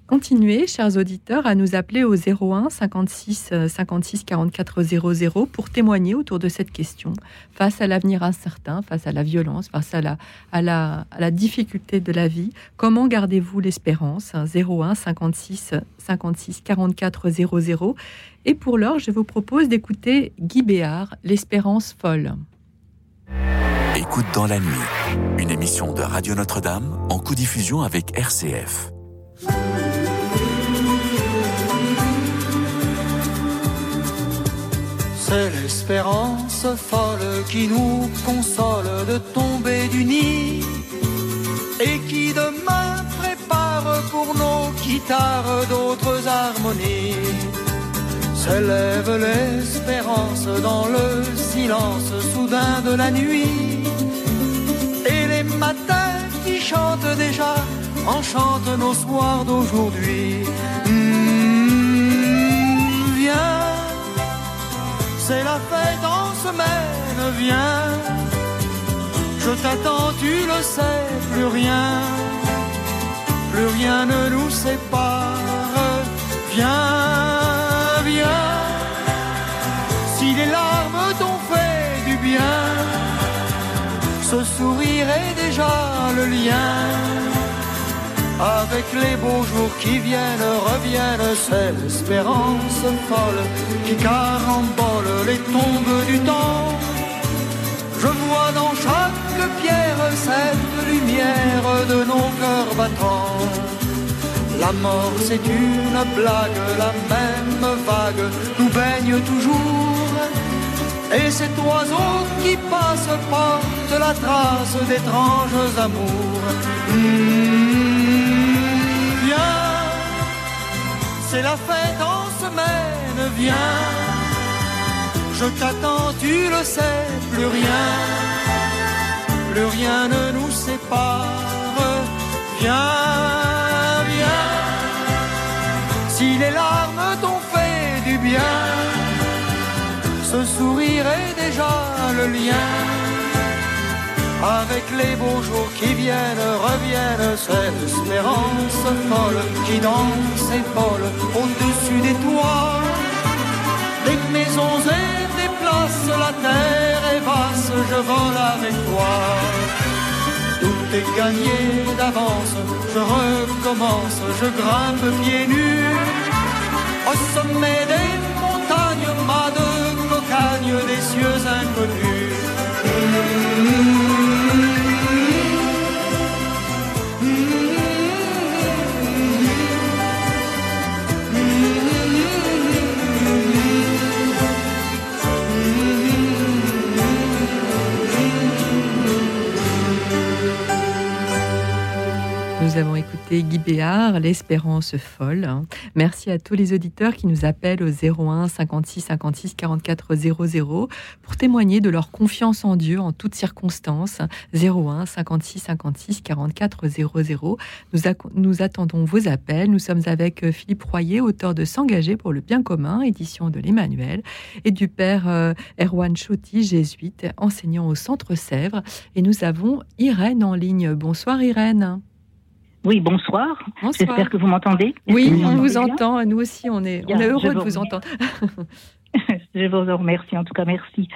Continuez, chers auditeurs, à nous appeler au 01 56 56 44 00 pour témoigner autour de cette question. Face à l'avenir incertain, face à la violence, face à la, difficulté de la vie, comment gardez-vous l'espérance? 01 56 56 44 00. Et pour l'heure, je vous propose d'écouter Guy Béard, L'espérance folle. Écoute dans la nuit, une émission de Radio Notre-Dame en co-diffusion avec RCF. C'est l'espérance folle qui nous console de tomber du nid et qui demain prépare pour nos guitares d'autres harmonies. S'élève l'espérance dans le silence soudain de la nuit et les matins qui chantent déjà enchantent nos soirs d'aujourd'hui. Mmh, c'est la fête en semaine, viens. Je t'attends, tu le sais, plus rien, plus rien ne nous sépare. Viens, viens, si les larmes t'ont fait du bien, ce sourire est déjà le lien. Avec les beaux jours qui viennent, reviennent, c'est l'espérance folle qui carambole les tombes du temps. Je vois dans chaque pierre cette lumière de nos cœurs battants. La mort c'est une blague, la même vague nous baigne toujours. Et cet oiseau qui passe porte la trace d'étranges amours. Mmh, c'est la fête en semaine, viens. Je t'attends, tu le sais, plus rien, plus rien ne nous sépare. Viens, viens, si les larmes t'ont fait du bien, ce sourire est déjà le lien. Avec les beaux jours qui viennent, reviennent, c'est l'espérance folle qui danse et folle au-dessus des toits. Des maisons et des places, la terre est vaste, je vole avec toi. Tout est gagné d'avance, je recommence, je grimpe pieds nus. Au sommet des montagnes, pas de cocagne, des cieux inconnus. Nous avons écouté Guy Béard, L'espérance folle. Merci à tous les auditeurs qui nous appellent au 01 56 56 44 00 pour témoigner de leur confiance en Dieu en toutes circonstances. 01 56 56 44 00. Nous, nous attendons vos appels. Nous sommes avec Philippe Royer, auteur de S'engager pour le bien commun, édition de l'Emmanuel, et du père euh, Erwan Chotti, jésuite, enseignant au Centre Sèvres. Et nous avons Irène en ligne. Bonsoir Irène. Oui, bonsoir. J'espère que vous m'entendez. Oui, on vous entend. Nous aussi, on est, on est heureux de vous entendre. je vous remercie. En tout cas, merci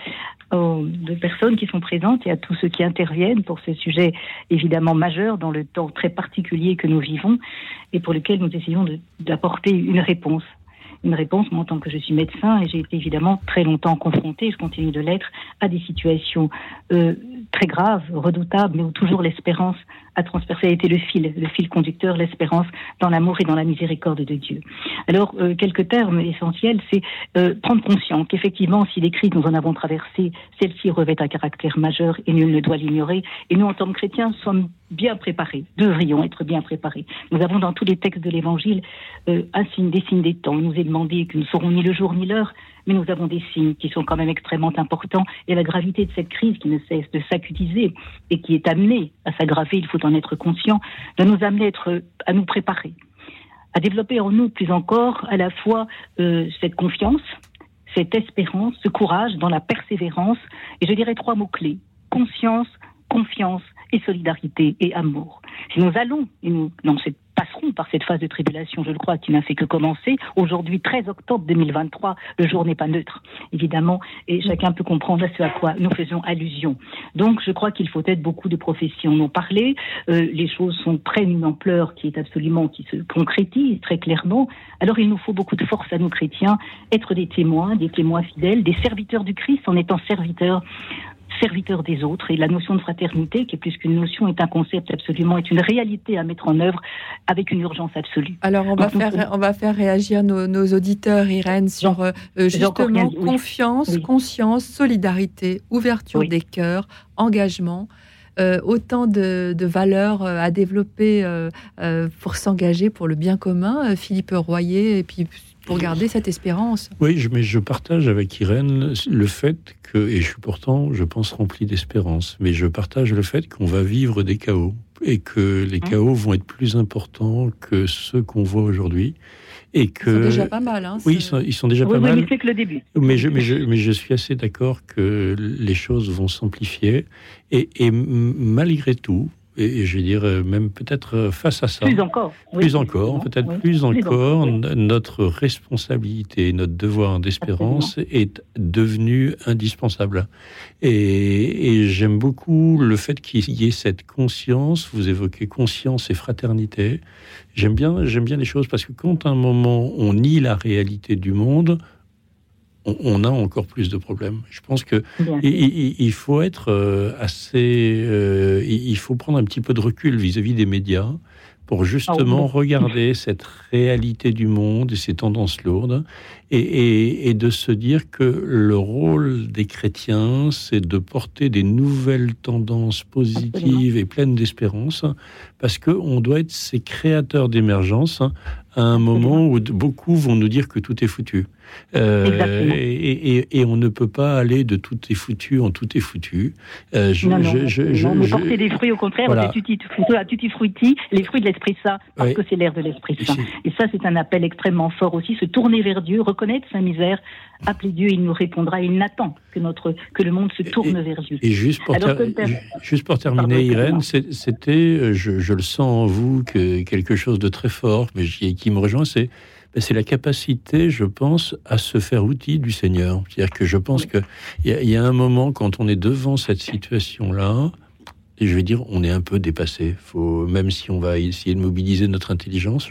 aux deux personnes qui sont présentes et à tous ceux qui interviennent pour ce sujet évidemment majeur dans le temps très particulier que nous vivons et pour lequel nous essayons d'apporter une réponse une réponse, moi en tant que je suis médecin, et j'ai été évidemment très longtemps confrontée, je continue de l'être, à des situations euh, très graves, redoutables, mais où toujours l'espérance a transpercé, a été le fil, le fil conducteur, l'espérance dans l'amour et dans la miséricorde de Dieu. Alors, euh, quelques termes essentiels, c'est euh, prendre conscience qu'effectivement, si les crises nous en avons traversé, celles-ci revêtent un caractère majeur et nul ne doit l'ignorer. Et nous, en tant que chrétiens, sommes bien préparés, devrions être bien préparés. Nous avons dans tous les textes de l'Évangile euh, un signe, des signes des temps. Il nous est demandé que nous ne saurons ni le jour ni l'heure, mais nous avons des signes qui sont quand même extrêmement importants. Et la gravité de cette crise qui ne cesse de s'acutiser et qui est amenée à s'aggraver, il faut en être conscient, de nous amener à nous préparer, à développer en nous plus encore à la fois euh, cette confiance, cette espérance, ce courage dans la persévérance, et je dirais trois mots-clés, conscience, confiance et solidarité et amour. Si nous allons, et nous, dans cette passeront par cette phase de tribulation, je le crois, qui n'a fait que commencer. Aujourd'hui, 13 octobre 2023, le jour n'est pas neutre, évidemment, et chacun peut comprendre à ce à quoi nous faisons allusion. Donc, je crois qu'il faut être beaucoup de professions en parler. Euh, les choses sont prennent une ampleur qui est absolument, qui se concrétise très clairement. Alors, il nous faut beaucoup de force à nous chrétiens, être des témoins, des témoins fidèles, des serviteurs du Christ en étant serviteurs serviteur des autres. Et la notion de fraternité, qui est plus qu'une notion, est un concept absolument, est une réalité à mettre en œuvre avec une urgence absolue. Alors, on, va, faire, on va faire réagir nos, auditeurs, Irène, sur euh, justement confiance, conscience, solidarité, ouverture des cœurs, engagement. Euh, autant de, valeurs euh, à développer pour s'engager pour le bien commun. Philippe Royer, et puis pour garder cette espérance. Oui, mais je partage avec Irène le fait que, et je suis pourtant, je pense, rempli d'espérance, mais je partage le fait qu'on va vivre des chaos et que les hein chaos vont être plus importants que ceux qu'on voit aujourd'hui Et que, Ils sont déjà pas mal. Hein, oui, ils sont, ils sont déjà Oui, pas mal. mais c'est que le début. Mais je, mais, je, mais je suis assez d'accord que les choses vont s'amplifier. Et, malgré tout, et, et je vais dire euh, même peut-être euh, face à ça, Plus encore. oui, plus encore, peut-être oui. plus encore, oui. notre responsabilité, notre devoir d'espérance est devenu indispensable. Et, et j'aime beaucoup le fait qu'il y ait cette conscience. Vous évoquez conscience et fraternité. J'aime bien, j'aime bien les choses parce que quand à un moment on nie la réalité du monde, on, on a encore plus de problèmes. Je pense que il faut être euh, assez. euh, il faut prendre un petit peu de recul vis-à-vis des médias pour justement Ah oui. regarder cette réalité du monde et ces tendances lourdes et, et- et de se dire que le rôle des chrétiens, c'est de porter des nouvelles tendances positives et pleines d'espérance parce qu'on doit être ces créateurs d'émergence à un moment où beaucoup vont nous dire que tout est foutu. Euh, et, et- et on ne peut pas aller de tout est foutu en tout est foutu. Euh, je- non, non, je- je- je- non, mais je- porter des fruits, au contraire, Voilà. tutti, tutti frutti, les fruits de l'Esprit Saint, parce Oui. que c'est l'air de l'Esprit Saint. Et ça, c'est un appel extrêmement fort aussi, se tourner vers Dieu, reconnaître sa misère, appeler Dieu, il nous répondra, il n'attend que, notre, que le monde se tourne vers Dieu. Et juste pour, ter- juste terminer, Irène, c'était, euh, je, je le sens en vous, que quelque chose de très fort, mais qui, me rejoint, c'est c'est la capacité, je pense, à se faire outil du Seigneur. C'est-à-dire que je pense Oui. que il y, a- il y a un moment quand on est devant cette situation-là, et je vais dire, on est un peu dépassé. Faut, même si on va essayer de mobiliser notre intelligence,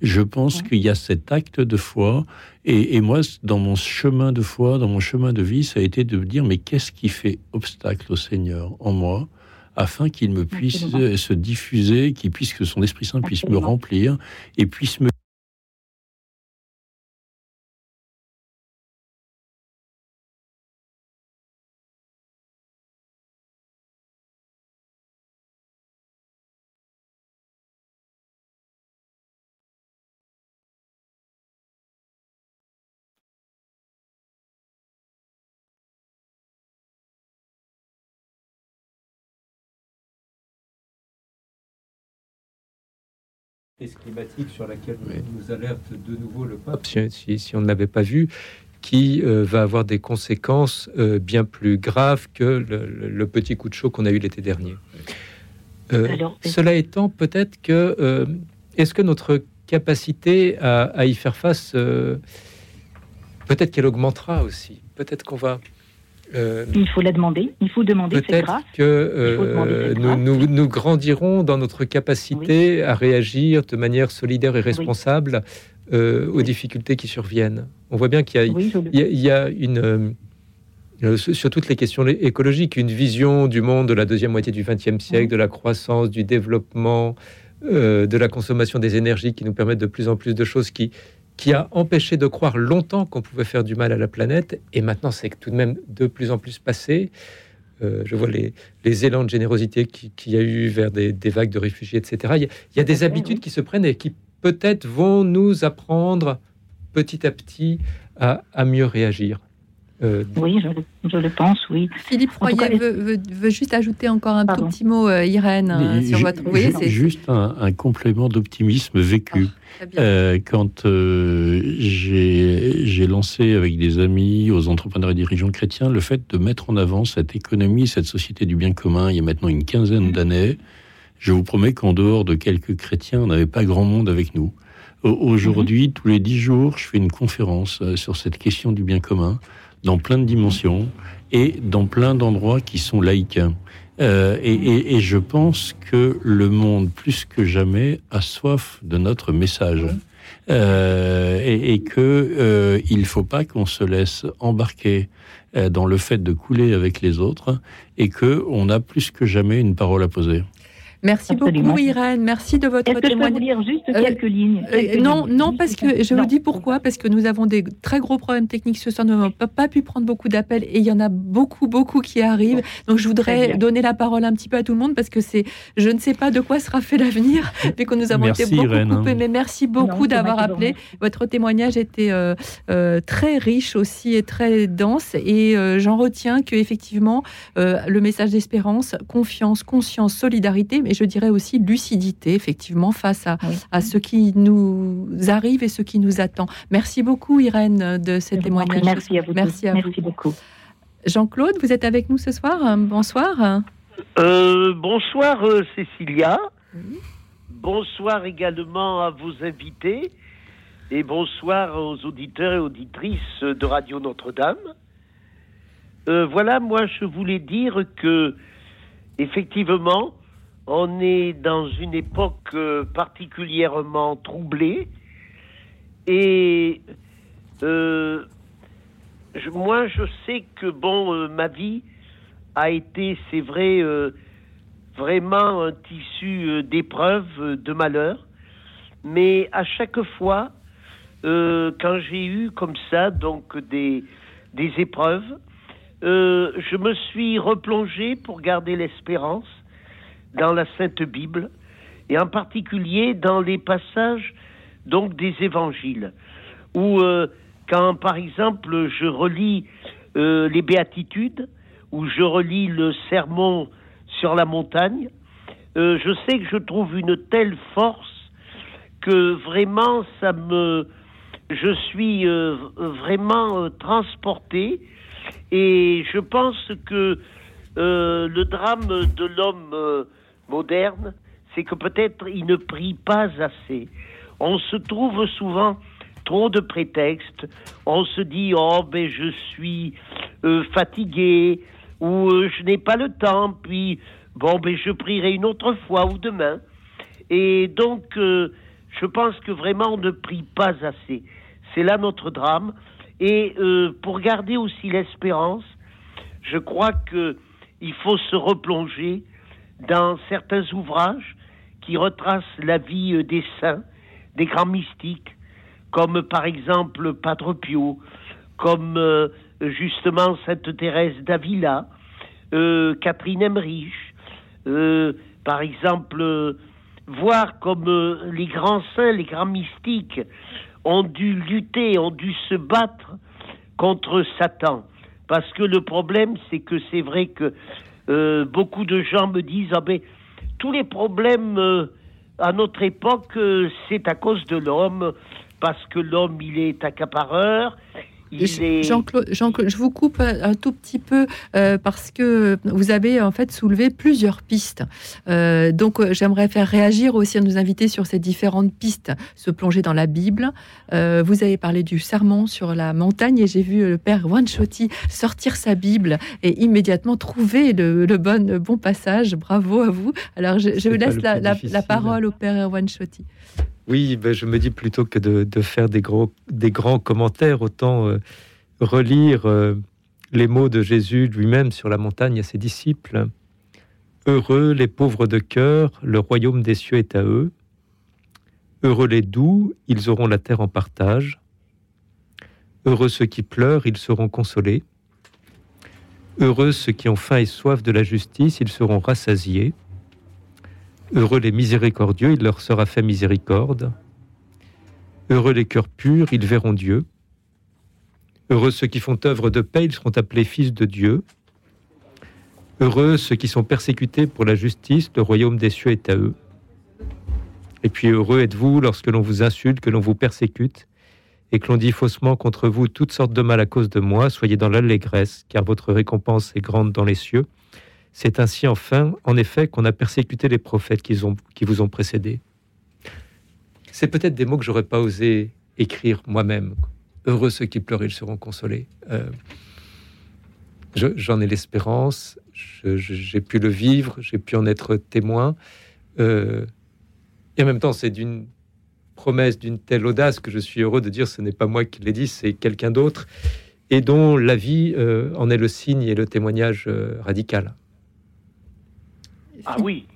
je, pense Oui. qu'il y a cet acte de foi. Et, et moi, dans mon chemin de foi, dans mon chemin de vie, ça a été de me dire, mais qu'est-ce qui fait obstacle au Seigneur en moi afin qu'il me puisse Absolument. euh, se diffuser, qu'il puisse que son Esprit Saint puisse me remplir et puisse me crise climatique sur laquelle Oui. nous alerte de nouveau le pape, si, si- si on ne l'avait pas vu, qui euh, va avoir des conséquences euh, bien plus graves que le, le- le petit coup de chaud qu'on a eu l'été dernier. Euh, Alors, cela étant, peut-être que euh, est-ce que notre capacité à, à y faire face, euh, peut-être qu'elle augmentera aussi. Peut-être qu'on va euh, Il faut la demander, il faut demander cette Peut-être grâce. que euh, cette nous, grâce. nous- nous grandirons dans notre capacité à réagir de manière solidaire et responsable euh, aux difficultés qui surviennent. On voit bien qu'il y y a- il y a une, sur toutes les questions écologiques, une vision du monde de la deuxième moitié du XXe siècle, de la croissance, du développement, de la consommation des énergies qui nous permettent de plus en plus de choses qui, qui a empêché de croire longtemps qu'on pouvait faire du mal à la planète. Et maintenant, c'est tout de même de plus en plus passé. Euh, je vois les, les élans de générosité qui- qu'il y a eu vers des, des vagues de réfugiés, etc. Il y a, il y a Tout à des habitudes oui. qui se prennent et qui peut-être vont nous apprendre petit à petit à, à mieux réagir. Euh, Oui, je, le- je le pense, oui. Philippe Royer cas, veut, veut- veut juste ajouter encore un Pardon. tout petit mot, euh, Irène, euh, Ju- sur votre. Oui, c'est juste un, un complément d'optimisme vécu. bien. Euh, quand euh, j'ai lancé avec des amis, aux entrepreneurs et dirigeants chrétiens, le fait de mettre en avant cette économie, cette société du bien commun, il y a maintenant une quinzaine d'années, je vous promets qu'en dehors de quelques chrétiens, on n'avait pas grand monde avec nous. Au- Aujourd'hui, tous les dix jours, je fais une conférence sur cette question du bien commun, dans plein de dimensions et dans plein d'endroits qui sont laïques. Euh, et, et- et je pense que le monde, plus que jamais, a soif de notre message. Euh, et, et que euh, il faut pas qu'on se laisse embarquer euh, dans le fait de couler avec les autres et que on a plus que jamais une parole à poser. Merci Absolument. beaucoup, Irène. Merci de votre Est-ce que je peux vous témoignage. lire juste Euh, quelques lignes Euh, quelques non, lignes, non, parce que je vous dis pourquoi, parce que nous avons des très gros problèmes techniques ce soir, nous n'avons pas, pas pu prendre beaucoup d'appels et il y en a beaucoup, beaucoup qui arrivent. Donc je voudrais donner la parole un petit peu à tout le monde parce que c'est, je ne sais pas de quoi sera fait l'avenir, vu que nous avons Merci, été beaucoup Irène. coupés. Mais merci beaucoup d'avoir appelé. Votre témoignage était euh, euh, très riche aussi et très dense et euh, j'en retiens que effectivement euh, le message d'espérance, confiance, conscience, solidarité. Mais je dirais aussi lucidité, effectivement, face à, à ce qui nous arrive et ce qui nous attend. Merci beaucoup, Irène, de ces témoignages. Merci à vous. Merci à Merci vous. beaucoup. Jean-Claude, vous êtes avec nous ce soir Bonsoir. Euh, bonsoir euh, Cécilia. Bonsoir également à vos invités et bonsoir aux auditeurs et auditrices de Radio Notre-Dame. Euh, voilà, moi je voulais dire que effectivement, on est dans une époque euh, particulièrement troublée et euh, moi je sais que bon, euh, ma vie a été, c'est vrai, euh, vraiment un tissu d'épreuves, de malheurs. Mais à chaque fois, quand j'ai eu comme ça, donc des, des épreuves, je me suis replongé pour garder l'espérance dans la Sainte Bible et en particulier dans les passages donc des évangiles où euh, quand par exemple je relis euh, les béatitudes où je relis le sermon sur la montagne, euh, je sais que je trouve une telle force que vraiment ça me je suis vraiment transporté et je pense que le drame de l'homme moderne, c'est que peut-être il ne prie pas assez. On se trouve souvent trop de prétextes. On se dit oh ben je suis euh, fatigué ou euh, je n'ai pas le temps. Puis bon ben je prierai une autre fois ou demain. Et donc euh, je pense que vraiment on ne prie pas assez. C'est là notre drame. Et euh, pour garder aussi l'espérance, je crois que il faut se replonger dans certains ouvrages qui retracent la vie euh, des saints, des grands mystiques, comme par exemple Padre Pio, comme euh, justement Sainte Thérèse d'Avila, euh, Catherine Emmerich, par exemple, voir comme les grands saints, les grands mystiques ont dû lutter, ont dû se battre contre Satan. Parce que le problème, c'est que c'est vrai que euh, beaucoup de gens me disent ah ben, tous les problèmes euh, à notre époque, euh, c'est à cause de l'homme, parce que l'homme, il est accapareur, est... Jean-Claude, Jean-Claude, je vous coupe un, un tout petit peu euh, parce que vous avez en fait soulevé plusieurs pistes. Euh, donc euh, j'aimerais faire réagir aussi à nos invités sur ces différentes pistes. Se plonger dans la Bible. Euh, vous avez parlé du sermon sur la montagne et j'ai vu le père Wanchotti sortir sa Bible et immédiatement trouver le, le bon, le bon passage. Bravo à vous. Alors je, je laisse la, parole au père Wanchotti. Oui, ben, je me dis plutôt que de, faire des grands commentaires, autant euh, relire euh, les mots de Jésus lui-même sur la montagne à ses disciples. Heureux les pauvres de cœur, le royaume des cieux est à eux. Heureux les doux, ils auront la terre en partage. Heureux ceux qui pleurent, ils seront consolés. Heureux ceux qui ont faim et soif de la justice, ils seront rassasiés. Heureux les miséricordieux, il leur sera fait miséricorde. Heureux les cœurs purs, ils verront Dieu. Heureux ceux qui font œuvre de paix, ils seront appelés fils de Dieu. Heureux ceux qui sont persécutés pour la justice, le royaume des cieux est à eux. Et puis heureux êtes-vous lorsque l'on vous insulte, que l'on vous persécute, et que l'on dit faussement contre vous toutes sortes de mal à cause de moi. Soyez dans l'allégresse, car votre récompense est grande dans les cieux. C'est ainsi enfin, en effet, qu'on a persécuté les prophètes qui, vous ont précédés. C'est peut-être des mots que j'aurais pas osé écrire moi-même. Heureux ceux qui pleurent, ils seront consolés. Euh, je- J'en ai l'espérance, j'ai pu le vivre, j'ai pu en être témoin. Euh, et en même temps, c'est d'une promesse d'une telle audace que je suis heureux de dire ce n'est pas moi qui l'ai dit, c'est quelqu'un d'autre, et dont la vie euh, en est le signe et le témoignage radical. Ah oui,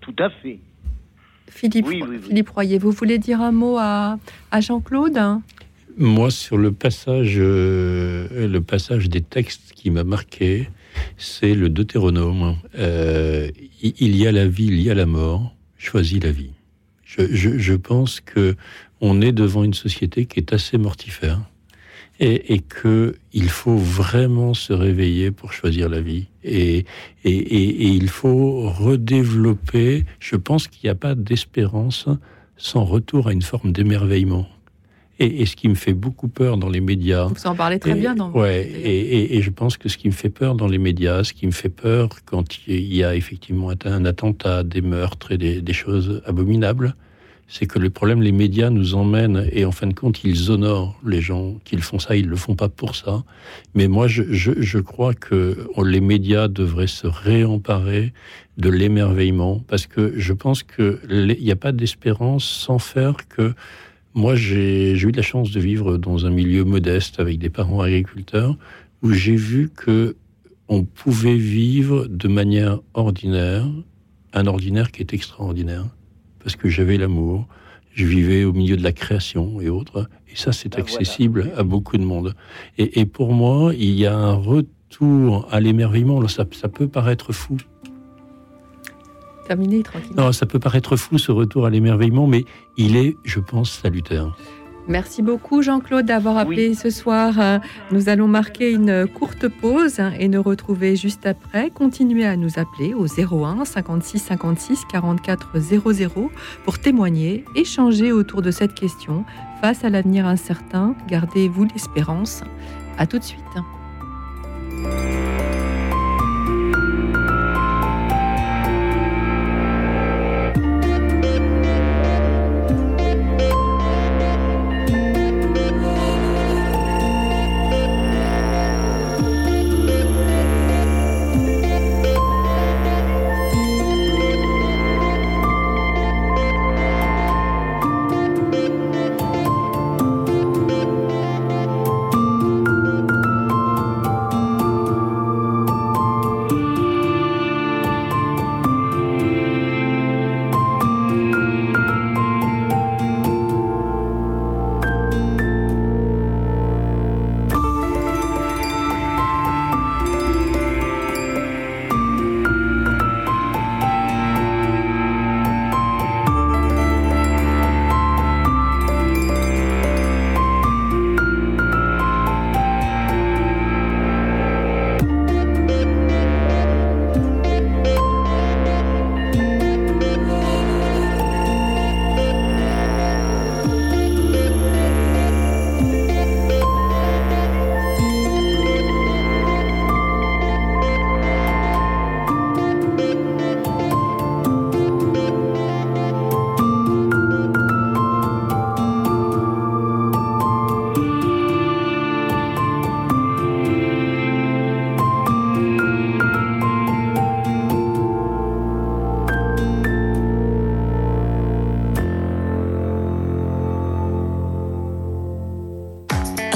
tout à fait. Philippe, Oui, oui, oui. Philippe Royer, vous voulez dire un mot à, à Jean-Claude? Moi, sur le passage, euh, le passage des textes qui m'a marqué, c'est le Deutéronome. Euh, il il y a la vie, il y a la mort. Choisis la vie. Je, je- je pense que on est devant une société qui est assez mortifère et, et que il faut vraiment se réveiller pour choisir la vie. Et, et, et il faut redévelopper. Je pense qu'il n'y a pas d'espérance sans retour à une forme d'émerveillement. Et, ce qui me fait beaucoup peur dans les médias. Vous en parlez très bien dans Ouais, et, et, je pense que ce qui me fait peur dans les médias, ce qui me fait peur quand il y a effectivement un attentat, des meurtres et des, des choses abominables, c'est que le problème, les médias nous emmènent et en fin de compte, ils honorent les gens qu'ils font ça, ils le font pas pour ça. Mais moi, je, crois que les médias devraient se réemparer de l'émerveillement parce que je pense qu'il n'y a pas d'espérance sans faire que moi, j'ai eu de la chance de vivre dans un milieu modeste avec des parents agriculteurs où j'ai vu que on pouvait vivre de manière ordinaire, un ordinaire qui est extraordinaire parce que j'avais l'amour, je vivais au milieu de la création et autres, et ça c'est ben accessible à beaucoup de monde. Et, pour moi, il y a un retour à l'émerveillement, ça, ça peut paraître fou. Terminé tranquille. Non, ça peut paraître fou ce retour à l'émerveillement, mais il est, je pense, salutaire. Merci beaucoup Jean-Claude d'avoir appelé ce soir. Euh, nous allons marquer une courte pause et nous retrouver juste après. Continuez à nous appeler au 01 56 56 44 00 pour témoigner, échanger autour de cette question. Face à l'avenir incertain, gardez-vous l'espérance. À tout de suite.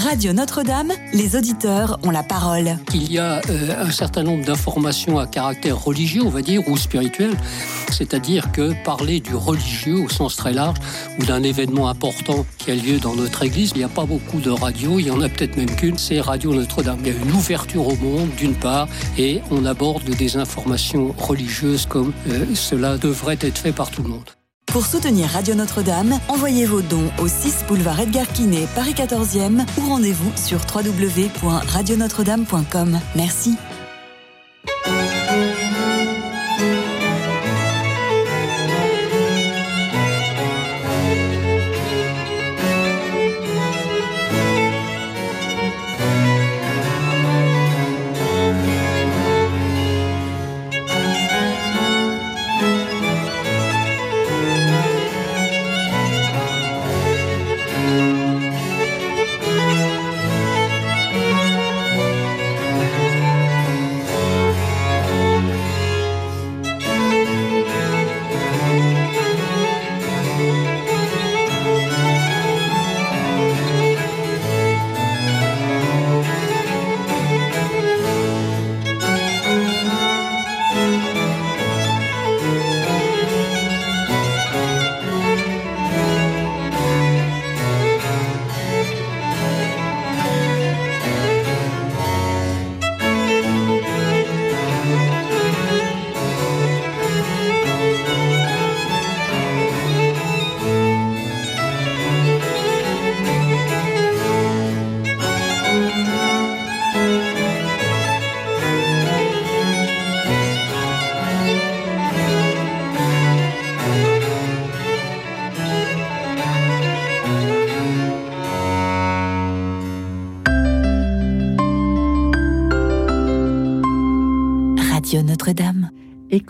Notre-Dame, les auditeurs ont la parole. Il y a euh, un certain nombre d'informations à caractère religieux, on va dire, ou spirituel. C'est-à-dire que parler du religieux au sens très large ou d'un événement important qui a lieu dans notre église, il n'y a pas beaucoup de radios, il y en a peut-être même qu'une, c'est Radio Notre-Dame. Il y a une ouverture au monde d'une part et on aborde des informations religieuses comme euh, cela devrait être fait par tout le monde. Pour soutenir Radio Notre-Dame, envoyez vos dons au 6 boulevard Edgar Quinet, Paris 14e ou rendez-vous sur www.radionotre-dame.com. Merci.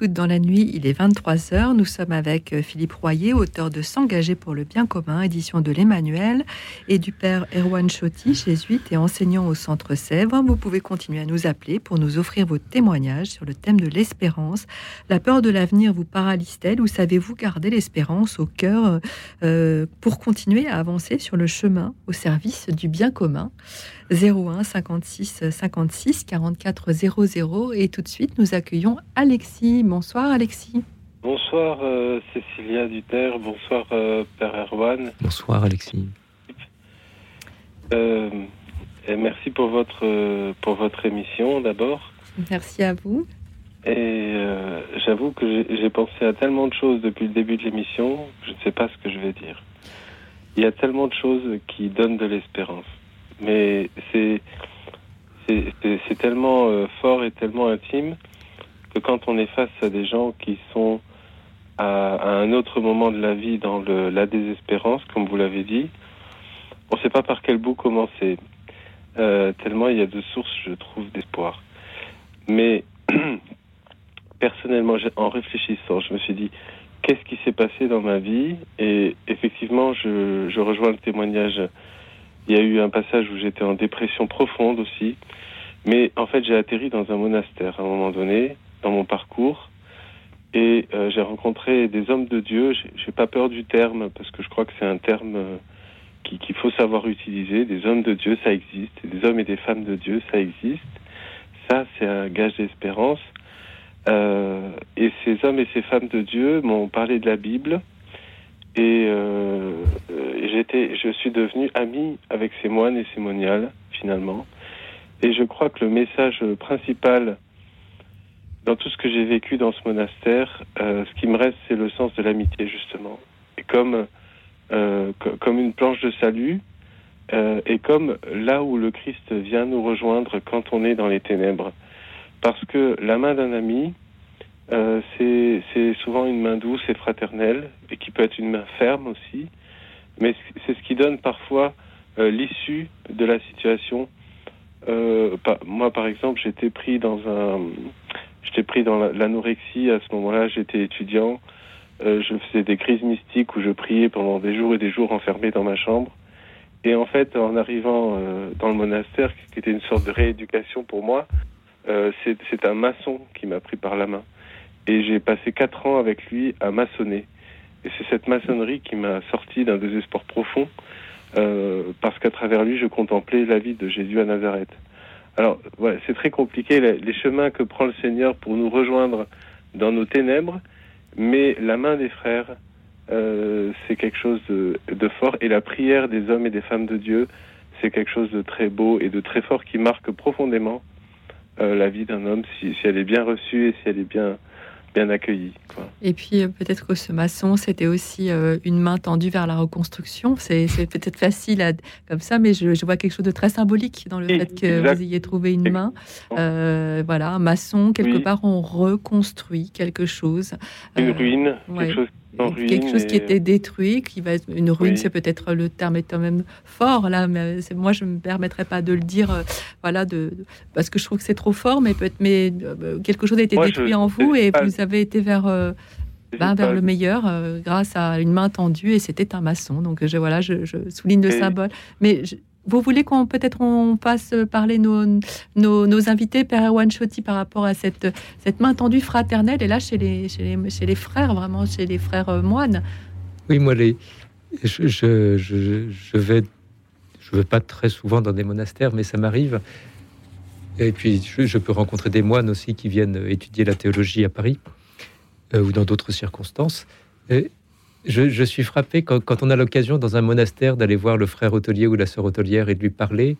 Dans la nuit, il est 23h. Nous sommes avec euh, Philippe Royer, auteur de S'engager pour le bien commun, édition de l'Emmanuel, et du père Erwan Chotti, jésuite et enseignant au Centre Sèvres. Vous pouvez continuer à nous appeler pour nous offrir vos témoignages sur le thème de l'espérance. La peur de l'avenir vous paralyse-t-elle ou savez-vous garder l'espérance au cœur euh, pour continuer à avancer sur le chemin au service du bien commun? 01 56 56 44 00 et tout de suite nous accueillons Alexis. Bonsoir Alexis. Bonsoir euh, Cécilia Duterre, bonsoir euh, Père Erwan. Bonsoir Alexis. Euh, et merci pour votre, pour votre émission d'abord. Merci à vous. Et j'avoue que j'ai- j'ai pensé à tellement de choses depuis le début de l'émission, je ne sais pas ce que je vais dire. Il y a tellement de choses qui donnent de l'espérance. Mais c'est c'est- tellement euh, fort et tellement intime que quand on est face à des gens qui sont à, un autre moment de la vie dans le, la désespérance, comme vous l'avez dit, on ne sait pas par quel bout commencer. Euh, tellement il y a de sources, je trouve, d'espoir. Mais personnellement, en réfléchissant, je me suis dit, qu'est-ce qui s'est passé dans ma vie? Et effectivement, je, je rejoins le témoignage. Il y a eu un passage où j'étais en dépression profonde aussi. Mais en fait, j'ai atterri dans un monastère à un moment donné, dans mon parcours. Et euh, j'ai rencontré des hommes de Dieu. J'ai- pas peur du terme, parce que je crois que c'est un terme euh, qui- qu'il faut savoir utiliser. Des hommes de Dieu, ça existe. Des hommes et des femmes de Dieu, ça existe. Ça, c'est un gage d'espérance. Euh, et ces hommes et ces femmes de Dieu m'ont parlé de la Bible. Et euh, euh, j'étais, je suis devenu ami avec ces moines et ces moniales, finalement. Et je crois que le message principal dans tout ce que j'ai vécu dans ce monastère, euh, ce qui me reste, c'est le sens de l'amitié, justement. Et comme, euh, co- comme une planche de salut, euh, et comme là où le Christ vient nous rejoindre quand on est dans les ténèbres. Parce que la main d'un ami, euh, c'est souvent une main douce et fraternelle, et qui peut être une main ferme aussi, mais c'est ce qui donne parfois euh, l'issue de la situation. Euh, pas- moi, par exemple, j'étais pris dans un, j'étais pris dans la- l'anorexie à ce moment-là. J'étais étudiant. Euh, je faisais des crises mystiques où je priais pendant des jours et des jours enfermé dans ma chambre. Et en fait, en arrivant euh, dans le monastère, qui était une sorte de rééducation pour moi, euh, c'est un maçon qui m'a pris par la main. Et j'ai passé quatre ans avec lui à maçonner. Et c'est cette maçonnerie qui m'a sorti d'un désespoir profond, euh, parce qu'à travers lui, je contemplais la vie de Jésus à Nazareth. Alors, voilà, c'est très compliqué, les, chemins que prend le Seigneur pour nous rejoindre dans nos ténèbres, mais la main des frères, euh, c'est quelque chose de, de fort, et la prière des hommes et des femmes de Dieu, c'est quelque chose de très beau et de très fort qui marque profondément euh, la vie d'un homme si, si elle est bien reçue et si elle est bien, bien accueillie. quoi. Et puis euh, peut-être que ce maçon, c'était aussi euh, une main tendue vers la reconstruction. C'est peut-être facile à, comme ça, mais je, je vois quelque chose de très symbolique dans le fait que Exact. vous ayez trouvé une main. Euh, voilà, un maçon, quelque Oui. part, on reconstruit quelque chose. Une Euh, ruine, ouais. quelque chose ruine. quelque chose qui était détruit, qui va être une ruine, Oui. c'est peut-être le terme est quand même fort là, mais c'est- moi je me permettrais pas de le dire, euh, voilà, de, parce que je trouve que c'est trop fort, mais peut-être, mais euh, quelque chose a été Moi, détruit je- en vous et pas- vous avez été vers, euh, ben, vers pas- le meilleur euh, grâce à une main tendue et c'était un maçon. Donc je voilà, je, je souligne le symbole. Mais je- vous voulez qu'on peut-être on passe parler nos, nos, nos invités, Père Erwan Chotti, par rapport à cette, cette main tendue fraternelle et là chez les, chez les, chez les frères, vraiment chez les frères euh, moines. Oui, moi, les, je, je, je, vais, je vais pas très souvent dans des monastères, mais ça m'arrive. Et puis, je, je peux rencontrer des moines aussi qui viennent étudier la théologie à Paris euh, ou dans d'autres circonstances. Et je, je suis frappé quand, quand on a l'occasion dans un monastère d'aller voir le frère hôtelier ou la sœur hôtelière et de lui parler,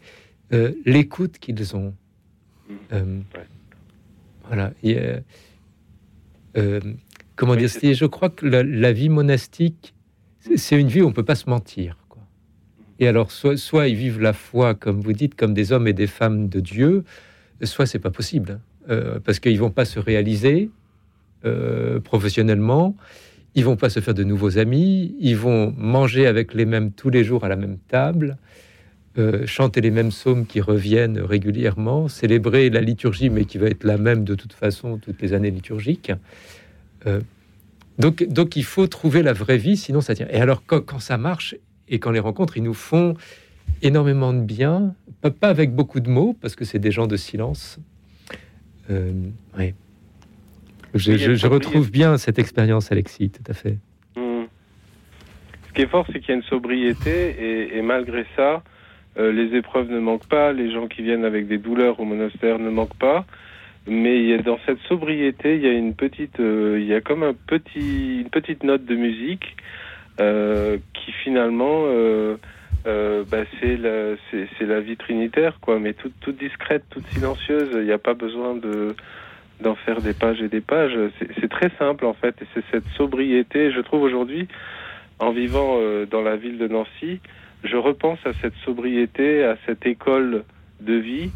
euh, l'écoute qu'ils ont. Euh, Voilà. euh, comment dire c'est- Je crois que la, la vie monastique, c'est- c'est une vie où on peut pas se mentir. quoi. Et alors, soit, soit ils vivent la foi, comme vous dites, comme des hommes et des femmes de Dieu, soit c'est pas possible, hein. Parce qu'ils vont pas se réaliser professionnellement, ils vont pas se faire de nouveaux amis, ils vont manger avec les mêmes tous les jours à la même table. euh, chanter les mêmes psaumes qui reviennent régulièrement, célébrer la liturgie, mais qui va être la même de toute façon toutes les années liturgiques. Euh, donc, donc il faut trouver la vraie vie, sinon ça tient. Et alors quand, ça marche et quand les rencontres, ils nous font énormément de bien, pas, avec beaucoup de mots, parce que c'est des gens de silence. Euh. Je, retrouve bien cette expérience, Alexis, tout à fait. Hmm. Ce qui est fort, c'est qu'il y a une sobriété et, malgré ça, euh, les épreuves ne manquent pas, les gens qui viennent avec des douleurs au monastère ne manquent pas. Mais dans cette sobriété, il y a une petite, euh, il y a comme un une petite note de musique euh, qui finalement, bah, c'est la, c'est, vie trinitaire, quoi. Mais toute discrète, toute silencieuse. Il n'y a pas besoin de d'en faire des pages et des pages. C'est, très simple en fait, et c'est cette sobriété. Je trouve aujourd'hui, en vivant euh, dans la ville de Nancy, je repense à cette sobriété, à cette école de vie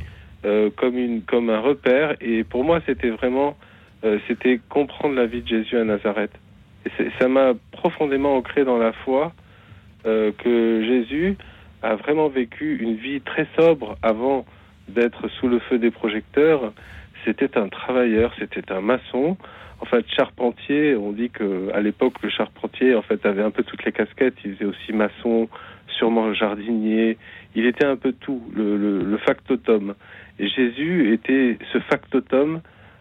euh, comme une comme un repère. Et pour moi, c'était vraiment euh, c'était comprendre la vie de Jésus à Nazareth. Et ça m'a profondément ancré dans la foi que Jésus a vraiment vécu une vie très sobre avant d'être sous le feu des projecteurs. C'était un travailleur, c'était un maçon. En fait, charpentier, on dit que à l'époque, le charpentier, en fait, avait un peu toutes les casquettes. Il faisait aussi maçon, sûrement jardinier. Il était un peu tout, le, le, le factotum. Et Jésus était ce factotum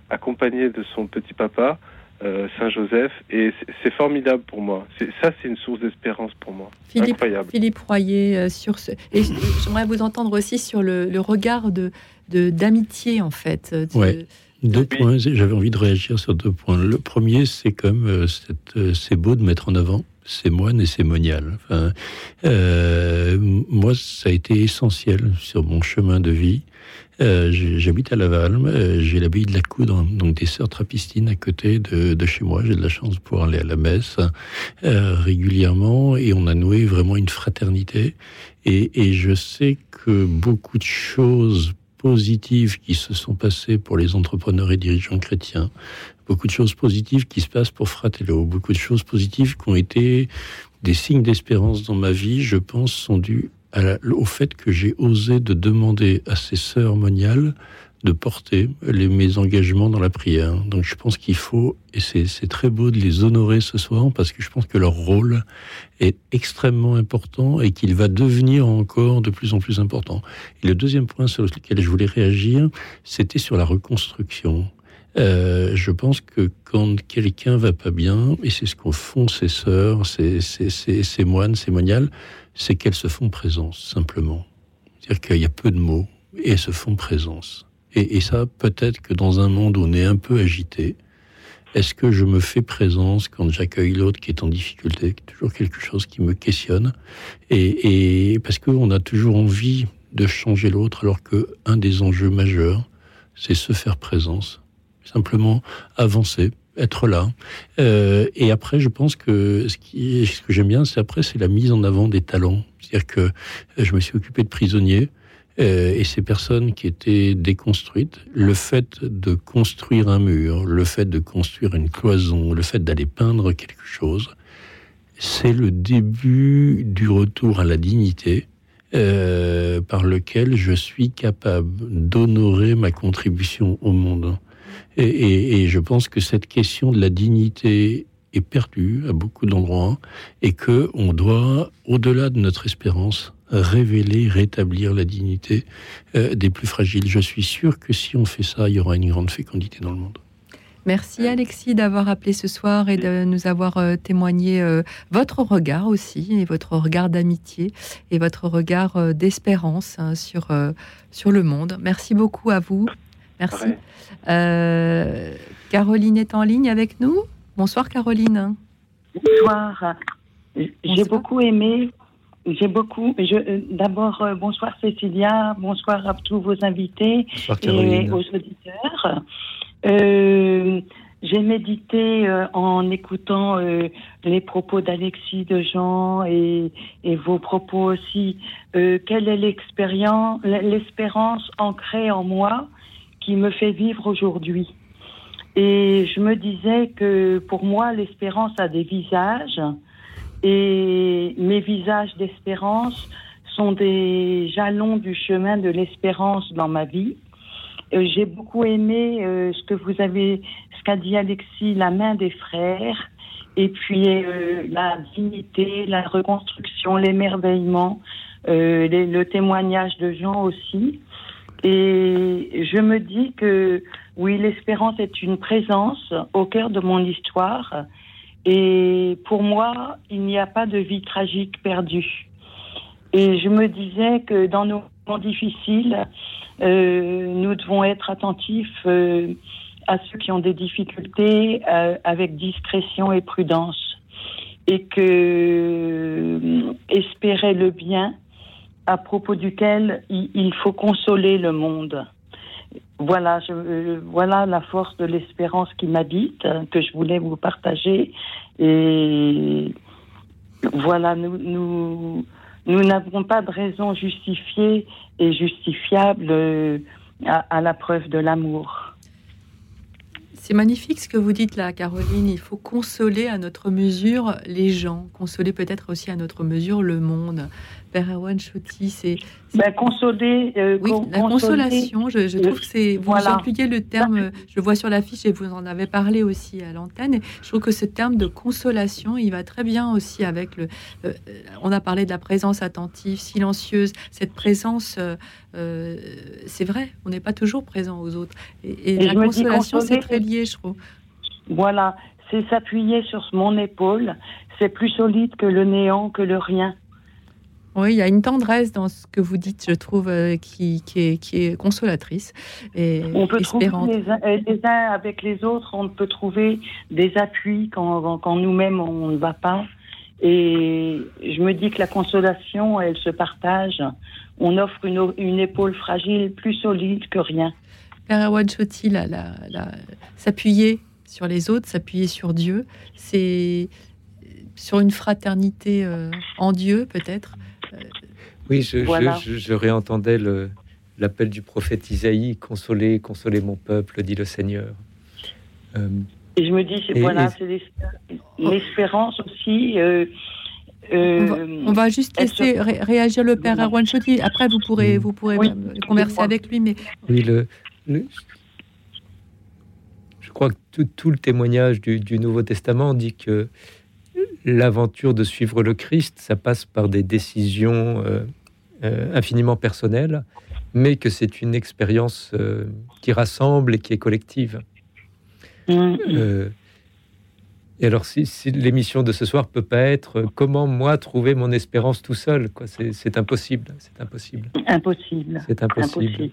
accompagné de son petit papa, euh, Saint Joseph. Et c'est- formidable pour moi. Ça, c'est une source d'espérance pour moi. Philippe, Incroyable. Philippe Royer, euh, sur ce. Et j'aimerais vous entendre aussi sur le, le regard de- d'amitié, en fait. de- Ouais. Deux points, j'avais envie de réagir sur deux points. Le premier, c'est comme euh, euh, c'est beau de mettre en avant ces moines et ces moniales. Enfin, euh, moi, ça a été essentiel sur mon chemin de vie. Euh, J'habite à Laval, euh, j'ai l'abbaye de la Coudre, donc des sœurs trapistines à côté de, de chez moi. J'ai de la chance de pouvoir aller à la messe euh, régulièrement et on a noué vraiment une fraternité. Et, et je sais que beaucoup de choses positives qui se sont passées pour les entrepreneurs et dirigeants chrétiens, beaucoup de choses positives qui se passent pour Fratello, beaucoup de choses positives qui ont été des signes d'espérance dans ma vie, je pense, sont la- au fait que j'ai osé de demander à ces sœurs moniales de porter les, mes engagements dans la prière. Donc je pense qu'il faut, et c'est très beau de les honorer ce soir, parce que je pense que leur rôle est extrêmement important et qu'il va devenir encore de plus en plus important. Et le deuxième point sur lequel je voulais réagir, c'était sur la reconstruction. Euh, je pense que quand quelqu'un va pas bien, et c'est ce qu'en font ces sœurs, ces, ces moines, ces moniales, c'est qu'elles se font présence, simplement. C'est-à-dire qu'il y a peu de mots, et elles se font présence. Et, ça, peut-être que dans un monde où on est un peu agité, est-ce que je me fais présence quand j'accueille l'autre qui est en difficulté toujours quelque chose qui me questionne. Et, et parce qu'on a toujours envie de changer l'autre, alors que un des enjeux majeurs, c'est se faire présence. Simplement avancer, être là. Euh, et après, je pense que ce, ce que j'aime bien, c'est après, c'est la mise en avant des talents. C'est-à-dire que je me suis occupé de prisonniers. Euh, et ces personnes qui étaient déconstruites, le fait de construire un mur, le fait de construire une cloison, le fait d'aller peindre quelque chose, c'est le début du retour à la dignité euh, par lequel je suis capable d'honorer ma contribution au monde. Et, et- et je pense que cette question de la dignité est perdue à beaucoup d'endroits et que on doit, au-delà de notre espérance, révéler, rétablir la dignité euh, des plus fragiles. Je suis sûr que si on fait ça, il y aura une grande fécondité dans le monde. Merci Alexis d'avoir appelé ce soir et de nous avoir euh, témoigné euh, votre regard aussi, et votre regard d'amitié et votre regard d'espérance hein, sur, sur le monde. Merci beaucoup à vous. Merci. Euh, Caroline est en ligne avec nous. Bonsoir Caroline. Bonsoir. J'ai beaucoup aimé. J'ai beaucoup. Je, euh, D'abord, euh, bonsoir Cécilia, bonsoir à tous vos invités Bonsoir, et aux auditeurs. Euh, J'ai médité euh, en écoutant les propos d'Alexis de Jean et, et vos propos aussi. Quelle est l'expérience, l'espérance ancrée en moi qui me fait vivre aujourd'hui? Et je me disais que pour moi, l'espérance a des visages et mes visages d'espérance sont des jalons du chemin de l'espérance dans ma vie. Euh, J'ai beaucoup aimé euh, ce que vous avez, ce qu'a dit Alexis, la main des frères, et puis euh, la dignité, la reconstruction, l'émerveillement, le témoignage de Jean aussi. Et je me dis que oui, l'espérance est une présence au cœur de mon histoire. Et pour moi, il n'y a pas de vie tragique perdue. Et je me disais que dans nos moments difficiles, euh, nous devons être attentifs euh, à ceux qui ont des difficultés euh, avec discrétion et prudence. Et que euh, espérer le bien à propos duquel il, il faut consoler le monde. Voilà, euh, voilà la force de l'espérance qui m'habite, euh, que je voulais vous partager. Et voilà, nous, nous, n'avons pas de raison justifiée et justifiable euh, à la preuve de l'amour. C'est magnifique ce que vous dites là, Caroline. Il faut consoler à notre mesure les gens, consoler peut-être aussi à notre mesure le monde. Père Erwan Chotti, c'est. Ben, consoler. euh, oui, con- la consolation, je, je trouve que c'est. Vous Voilà. employez le terme, euh, je vois sur l'affiche et vous en avez parlé aussi à l'antenne. Je trouve que ce terme de consolation, il va très bien aussi avec le. euh, on a parlé de la présence attentive, silencieuse. Cette présence, euh, c'est vrai, on n'est pas toujours présent aux autres. Et, et Et la consolation, c'est très lié, je trouve. Voilà, c'est s'appuyer sur mon épaule. C'est plus solide que le néant, que le rien. Oui, il y a une tendresse dans ce que vous dites, je trouve, euh, qui, qui, est, qui est consolatrice et On peut trouver espérante. les uns, euh, les uns avec les autres, on peut trouver des appuis quand, quand nous-mêmes on ne va pas. Et je me dis que la consolation, elle se partage. On offre une, une épaule fragile plus solide que rien. Père la- la- la- s'appuyer sur les autres, s'appuyer sur Dieu, c'est sur une fraternité euh, en Dieu, peut-être. Oui, je, je- Voilà. je- je réentendais l'appel du prophète Isaïe Consolez, consolez mon peuple, dit le Seigneur. Euh, Et je me dis, c'est- voilà, l'espérance aussi. euh, euh, on, va, on va juste laisser se- ré- réagir le Père Erwan Chotti. Après, vous pourrez, vous pourrez Oui, converser avec lui, mais Oui, le, le- je crois que tout, tout le témoignage du, du Nouveau Testament dit que l'aventure de suivre le Christ, ça passe par des décisions euh, euh, infiniment personnelles, mais que c'est une expérience euh, qui rassemble et qui est collective. Euh, et alors, si, si l'émission de ce soir peut pas être comment moi trouver mon espérance tout seul, quoi, c'est impossible, c'est impossible. Impossible. C'est impossible.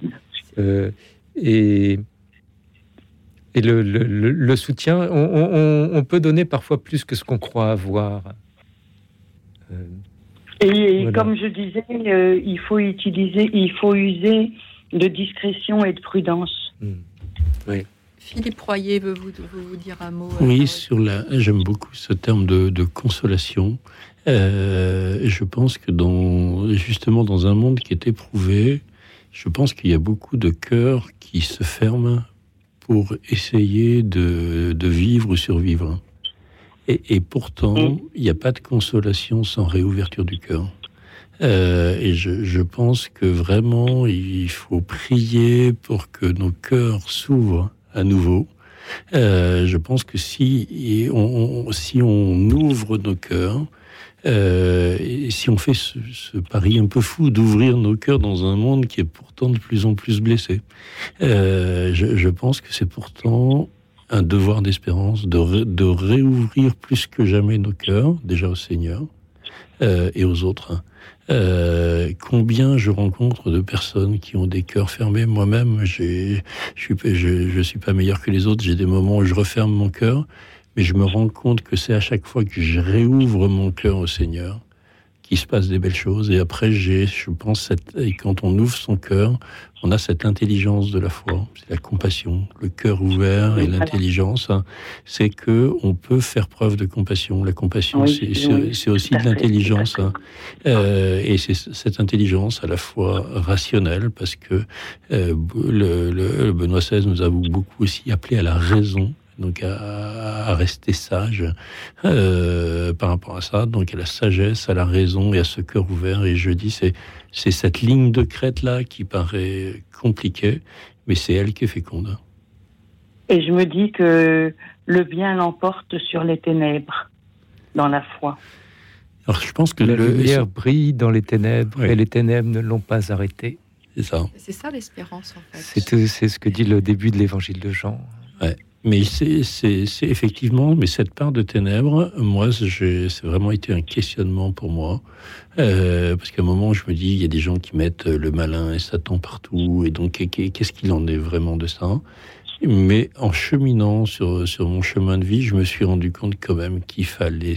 Impossible. Et et le, le- le- le soutien, on, on- on- on peut donner parfois plus que ce qu'on croit avoir. Et, Voilà. comme je disais, euh, il faut utiliser, il faut user de discrétion et de prudence. oui. Philippe Royer veut vous, veut vous dire un mot. euh, Oui, sur la, j'aime beaucoup ce terme de, de consolation. Euh, je pense que dans, justement, dans un monde qui est éprouvé, je pense qu'il y a beaucoup de cœurs qui se ferment pour essayer de, de vivre ou survivre. Et, et pourtant, il n'y a pas de consolation sans réouverture du cœur. Euh, et je, je pense que vraiment, il faut prier pour que nos cœurs s'ouvrent à nouveau. Euh, je pense que si on, on- si on ouvre nos cœurs, euh, et si on fait ce, ce pari un peu fou d'ouvrir nos cœurs dans un monde qui est pourtant de plus en plus blessé, euh, je, je pense que c'est pourtant un devoir d'espérance de, de réouvrir plus que jamais nos cœurs, déjà au Seigneur euh, et aux autres. Euh, combien je rencontre de personnes qui ont des cœurs fermés. Moi-même, je suis, je, je suis pas meilleur que les autres. J'ai des moments où je referme mon cœur, mais je me rends compte que c'est à chaque fois que je réouvre mon cœur au Seigneur qu'il se passe des belles choses. Et après, j'ai, je pense, cette, et quand on ouvre son cœur, on a cette intelligence de la foi, c'est la compassion, le cœur ouvert et l'intelligence. C'est que on peut faire preuve de compassion. La compassion, Oui, c'est, oui, aussi de l'intelligence. Euh, et c'est cette intelligence à la fois rationnelle, parce que euh, le, le- le Benoît XVI nous a beaucoup aussi appelé à la raison, donc à, à rester sage euh, par rapport à ça, donc à la sagesse, à la raison et à ce cœur ouvert. Et je dis, c'est c'est cette ligne de crête là qui paraît compliquée, mais c'est elle qui est féconde. Et je me dis que le bien l'emporte sur les ténèbres dans la foi. Alors je pense que La le, lumière brille dans les ténèbres Oui. et les ténèbres ne l'ont pas arrêté. c'est ça. C'est ça l'espérance en fait. C'est tout- c'est ce que dit le début de l'évangile de Jean. Mais c'est effectivement, mais cette part de ténèbres, moi, c'est vraiment été un questionnement pour moi. Euh, parce qu'à un moment, je me dis, il y a des gens qui mettent le malin et Satan partout, et donc qu'est- qu'est-ce qu'il en est vraiment de ça? Mais en cheminant sur, sur mon chemin de vie, je me suis rendu compte quand même qu'il fallait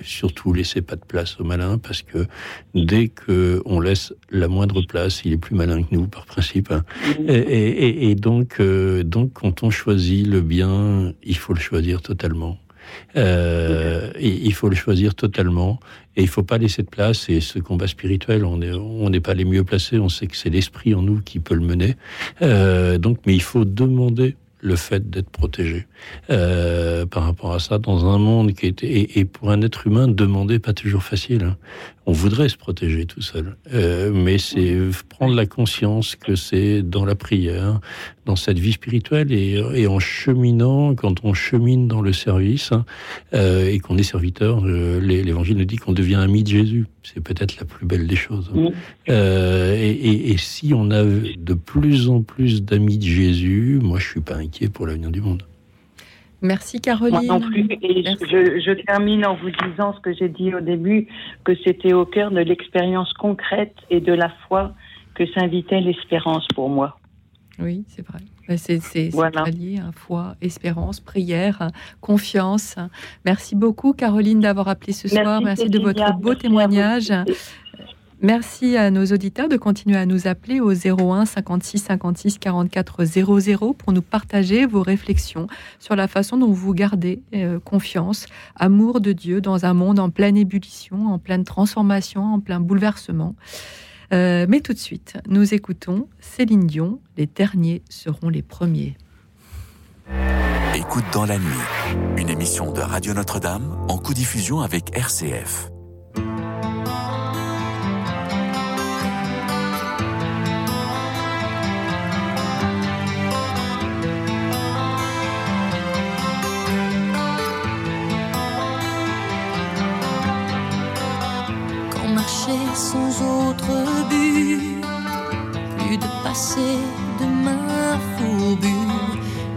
surtout laisser pas de place au malin, parce que dès que on laisse la moindre place, il est plus malin que nous par principe. hein. Et, et- et- et donc, euh, donc, quand on choisit le bien, il faut le choisir totalement. Euh, et il faut le choisir totalement et il faut pas laisser de place. Et ce combat spirituel, on est, on n'est pas les mieux placés. On sait que c'est l'esprit en nous qui peut le mener. Euh, donc, mais il faut demander le fait d'être protégé euh, par rapport à ça dans un monde qui était et, et pour un être humain demander pas toujours facile. Hein. On voudrait se protéger tout seul, Euh, mais c'est prendre la conscience que c'est dans la prière, dans cette vie spirituelle et, et en cheminant, quand on chemine dans le service hein, euh, et qu'on est serviteur, euh, l'é- l'Évangile nous dit qu'on devient ami de Jésus. C'est peut-être la plus belle des choses. Mm. Euh, et, et- et si on a de plus en plus d'amis de Jésus, moi je suis pas inquiet pour l'avenir du monde. Merci Moi Caroline. non plus. Et je, je termine en vous disant ce que j'ai dit au début, que c'était au cœur de l'expérience concrète et de la foi que s'invitait l'espérance pour moi. Oui, c'est vrai. Ben, C'est Voilà. lié à foi, espérance, prière, confiance. Merci beaucoup, Caroline, d'avoir appelé ce Merci, soir. Merci de votre beau Merci témoignage. Merci à nos auditeurs de continuer à nous appeler au 01 56 56 44 00 pour nous partager vos réflexions sur la façon dont vous gardez euh, confiance, amour de Dieu dans un monde en pleine ébullition, en pleine transformation, en plein bouleversement. Euh, mais tout de suite, nous écoutons Céline Dion. Les derniers seront les premiers. Écoute dans la nuit, une émission de Radio Notre-Dame en codiffusion avec RCF. Marcher sans autre but, plus de passé de main fourbue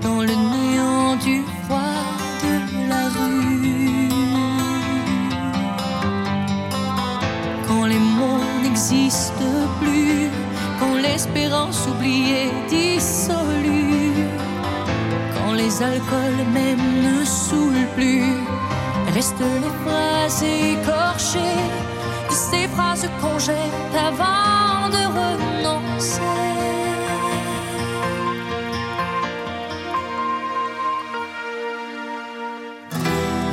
dans le néant du froid de la rue. Quand les mots n'existent plus, quand l'espérance oubliée dissolue, quand les alcools même ne saoulent plus, restent les phrases écorchées ces phrases qu'on jette avant de renoncer.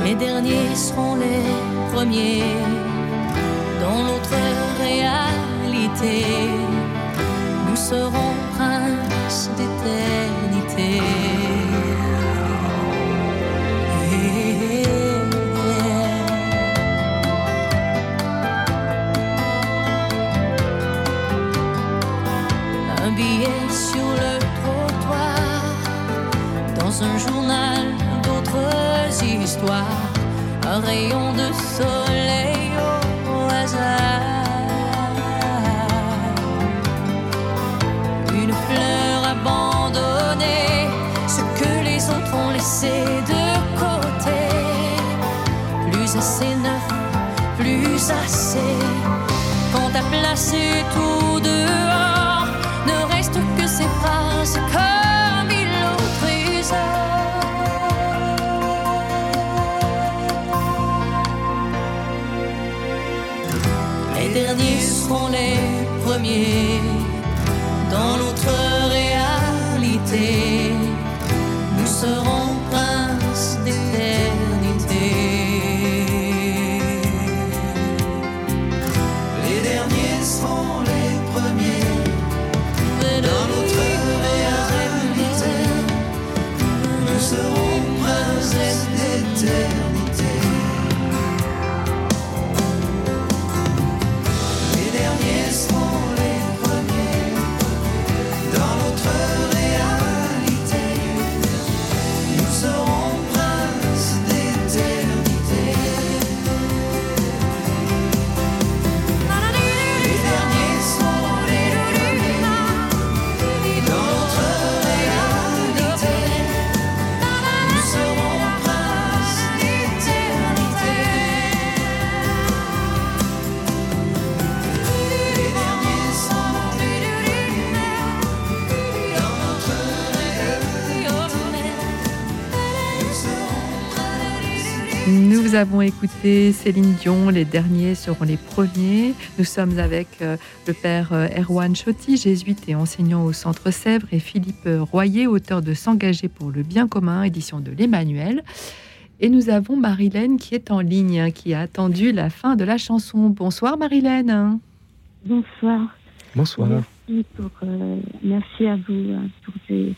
Les derniers seront les premiers dans notre réalité. Nous serons princes d'éternité. Un journal d'autres histoires, un rayon de soleil au hasard, une fleur abandonnée, ce que les autres ont laissé de côté, plus assez neuf, plus assez. Quand t'as placé tout dehors, ne reste que ces phrases seront les premiers nous avons écouté Céline Dion, les derniers seront les premiers. Nous sommes avec euh, le père euh, Erwan Chotti, jésuite et enseignant au Centre Sèvres, et Philippe Royer, auteur de S'engager pour le bien commun, édition de l'Emmanuel. Et nous avons Marilène qui est en ligne, hein, qui a attendu la fin de la chanson. Bonsoir Marilène. Bonsoir. Bonsoir. Merci, pour, euh, merci à vous hein, pour ces,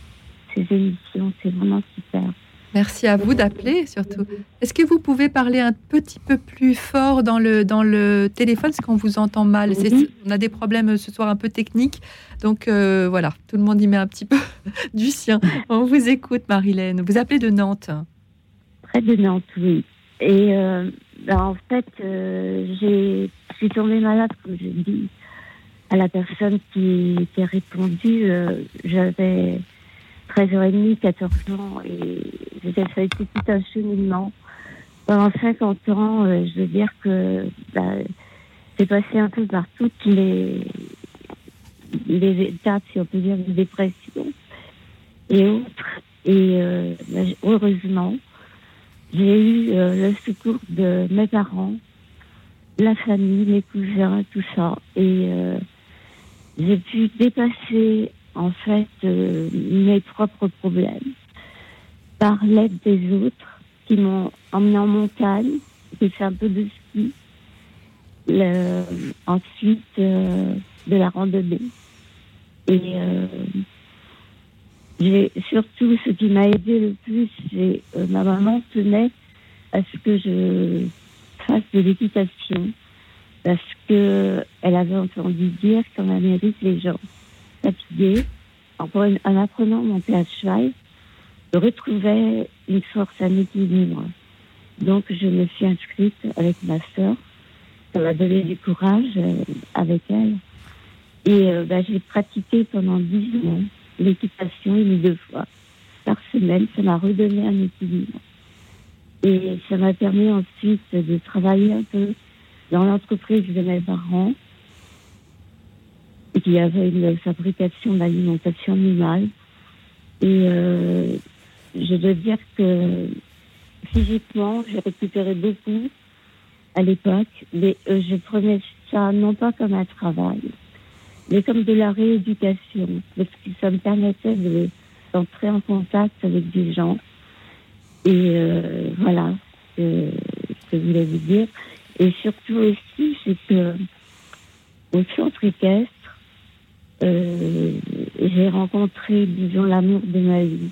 ces émissions, c'est vraiment super. Merci à vous d'appeler surtout. Est-ce que vous pouvez parler un petit peu plus fort dans le, dans le téléphone parce qu'on vous entend mal? Oui. On a des problèmes ce soir un peu techniques. Donc euh, voilà, tout le monde y met un petit peu du sien. On vous écoute Marilène. Vous appelez de Nantes. Près de Nantes, oui. Et euh, ben, en fait, euh, j'ai- je suis tombée malade, comme je dis, à la personne qui, qui a répondu. euh, J'avais 13h30, 14 ans, et ça a été tout un cheminement. Pendant 50 ans, euh, je veux dire que j'ai passé un peu par toutes les, les étapes, si on peut dire, de dépression et autres. Et euh, ben, heureusement, j'ai eu euh, le secours de mes parents, la famille, mes cousins, tout ça. Et j'ai pu dépasser, en fait, mes propres problèmes par l'aide des autres qui m'ont emmené en montagne. J'ai fait un peu de ski. Ensuite, euh, de la randonnée. Et euh, j'ai surtout ce qui m'a aidé le plus, c'est euh, ma maman tenait à ce que je fasse de l'équitation parce que elle avait entendu dire qu'en Amérique les gens fatigués, en, en apprenant monter à cheval, je retrouvais une force, un équilibre. Donc je me suis inscrite avec ma sœur. Ça m'a donné du courage euh, avec elle. Et euh, bah, j'ai pratiqué pendant dix ans l'équitation une ou deux fois par semaine. Ça m'a redonné un équilibre. Et ça m'a permis ensuite de travailler un peu dans l'entreprise de mes parents, qui avait une fabrication d'alimentation animale. Et euh, je dois dire que physiquement, j'ai récupéré beaucoup à l'époque, mais euh, je prenais ça non pas comme un travail, mais comme de la rééducation, parce que ça me permettait de- d'entrer en contact avec des gens. Et euh, voilà ce que, je voulais vous dire. Et surtout aussi, c'est que au centre équestre, j'ai rencontré, disons, l'amour de ma vie.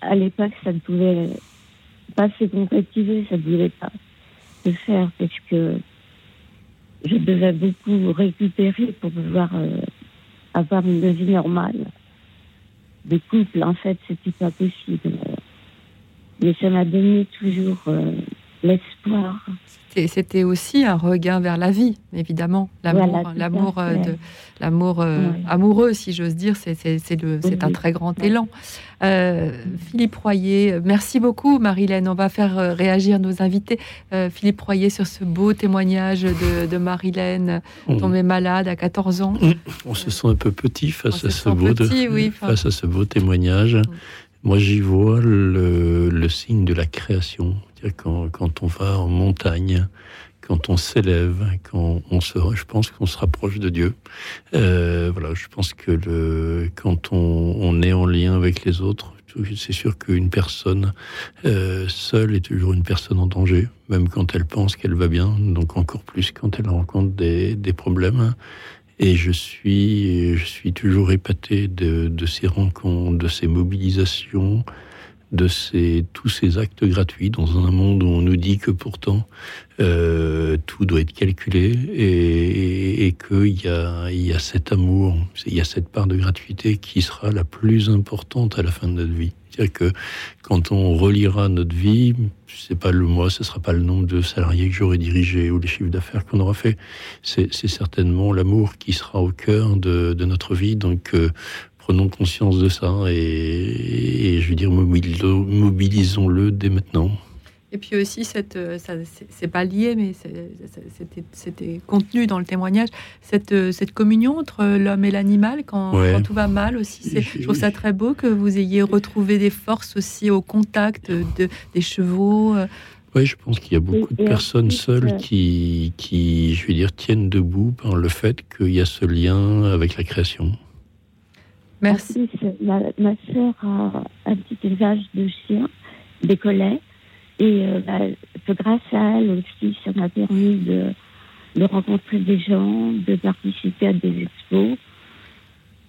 À l'époque, ça ne pouvait pas se concrétiser, ça ne pouvait pas se faire parce que je devais beaucoup récupérer pour pouvoir euh, avoir une vie normale. De couple, en fait, c'était pas possible. Mais ça m'a donné toujours euh, l'espoir. C'était- aussi un regain vers la vie, évidemment. L'amour, Voilà, l'amour, euh, fait. de, l'amour euh, amoureux, si j'ose dire, c'est, c'est, c'est le- c'est un très grand élan. Euh, Philippe Royer, merci beaucoup, Marilène. On va faire réagir nos invités. Euh, Philippe Royer sur ce beau témoignage de, de Marilène, Mm. tombée malade à 14 ans. On se sent un peu petit face, à, ce beau, petit, oui, enfin. face à ce beau témoignage. Moi, j'y vois le, signe de la création. Quand, on va en montagne, quand on s'élève, quand on se, je pense qu'on se rapproche de Dieu. Euh, voilà, je pense que quand on, est en lien avec les autres, c'est sûr qu'une personne euh, seule est toujours une personne en danger, même quand elle pense qu'elle va bien, donc encore plus quand elle rencontre des problèmes. Et je suis, je suis toujours épaté de, ces rencontres, de ces mobilisations, de ces, tous ces actes gratuits dans un monde où on nous dit que pourtant euh, tout doit être calculé et, qu'il y a, y a cet amour, il y a cette part de gratuité qui sera la plus importante à la fin de notre vie. C'est-à-dire que quand on relira notre vie, c'est pas le mois, ce sera pas le nombre de salariés que j'aurai dirigé ou les chiffres d'affaires qu'on aura fait. C'est certainement l'amour qui sera au cœur de, notre vie. Donc, euh, prenons conscience de ça et, et je veux dire, mobilisons- mobilisons-le dès maintenant. Et puis aussi, cette, euh, ça, c'est pas lié, mais c'était- c'était contenu dans le témoignage, cette, euh, cette communion entre l'homme et l'animal quand, Ouais. quand tout va mal aussi. C'est- Je trouve ça très beau que vous ayez retrouvé des forces aussi au contact de, des chevaux. euh. Oui, je pense qu'il y a beaucoup de personnes seules qui, qui, je veux dire, tiennent debout par le fait qu'il y a ce lien avec la création. Merci. Ma, ma soeur a un petit élevage de chiens, des collets. Et euh, bah, grâce à elle aussi, ça m'a permis de, de rencontrer des gens, de participer à des expos,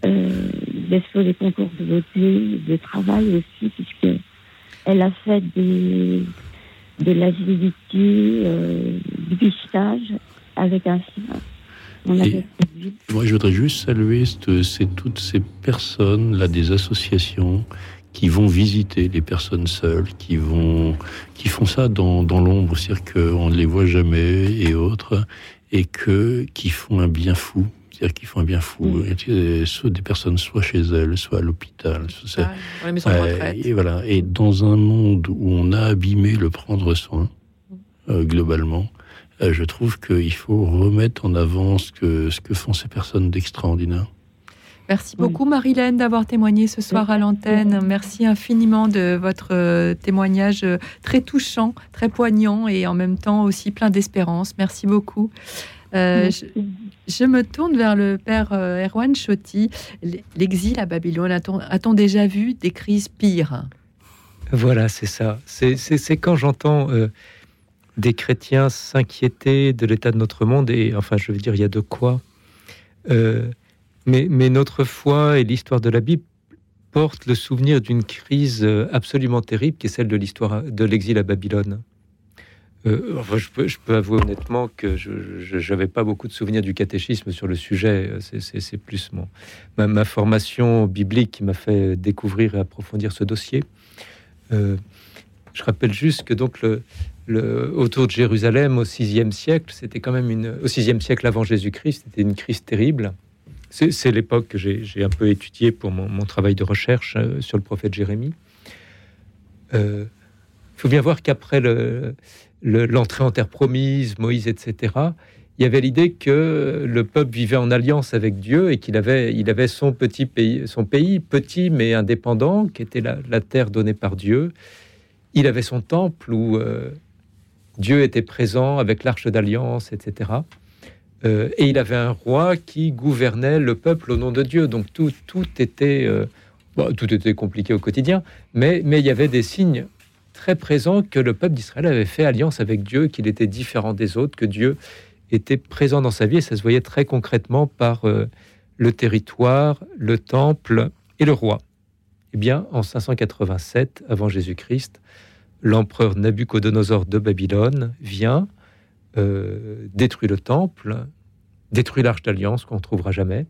euh, des expos des concours de beauté, de travail aussi, puisque elle a fait des, de l'agilité, euh, du pistage avec un. On avait Moi, je voudrais juste saluer cette- toutes ces personnes, là, des associations qui vont visiter les personnes seules, qui vont, qui font ça dans, dans l'ombre, c'est-à-dire qu'on ne les voit jamais et autres, et que, qui font un bien fou. C'est-à-dire qu'ils font un bien fou. Soit des personnes soit chez elles, soit à l'hôpital. soit Ah, dans les maisons de Ouais, retraite. Et voilà. Et dans un monde où on a abîmé le prendre soin, euh, globalement, euh, je trouve qu'il faut remettre en avant ce que, ce que font ces personnes d'extraordinaire. Merci beaucoup, Marilène, d'avoir témoigné ce soir à l'antenne. Merci infiniment de votre euh, témoignage euh, très touchant, très poignant et en même temps aussi plein d'espérance. Merci beaucoup. Euh, je, je me tourne vers le père euh, Erwan Chotti. L'exil à Babylone, a-t-on a-t-on déjà vu des crises pires? Voilà, c'est ça. C'est- C'est c'est quand j'entends euh, des chrétiens s'inquiéter de l'état de notre monde, et enfin, je veux dire, il y a de quoi. Euh, mais, notre foi et l'histoire de la Bible portent le souvenir d'une crise euh, absolument terrible, qui est celle de l'histoire de l'exil à Babylone. Euh, je, peux, avouer honnêtement que je n'avais pas beaucoup de souvenirs du catéchisme sur le sujet. C'est- plus mon, ma, ma formation biblique qui m'a fait découvrir et approfondir ce dossier. Euh, je rappelle juste que donc autour de Jérusalem au VIe siècle, c'était quand même au VIe siècle avant Jésus-Christ, c'était une crise terrible. C'est l'époque que j'ai un peu étudiée pour mon, travail de recherche euh, sur le prophète Jérémie. Il faut bien voir qu'après le- le- l'entrée en terre promise, Moïse, etc., il y avait l'idée que le peuple vivait en alliance avec Dieu et qu'il avait, il avait son petit pays, son pays petit mais indépendant, qui était la, la terre donnée par Dieu. Il avait son temple où euh, Dieu était présent avec l'arche d'alliance, etc. Euh, et il avait un roi qui gouvernait le peuple au nom de Dieu. Donc tout, tout était, euh, tout était compliqué au quotidien, mais, mais il y avait des signes très présents que le peuple d'Israël avait fait alliance avec Dieu, qu'il était différent des autres, que Dieu était présent dans sa vie, et ça se voyait très concrètement par euh, le territoire, le temple et le roi. Eh bien, en 587 avant Jésus-Christ, l'empereur Nabuchodonosor de Babylone vient, euh, détruit le temple, détruit l'arche d'alliance qu'on ne trouvera jamais,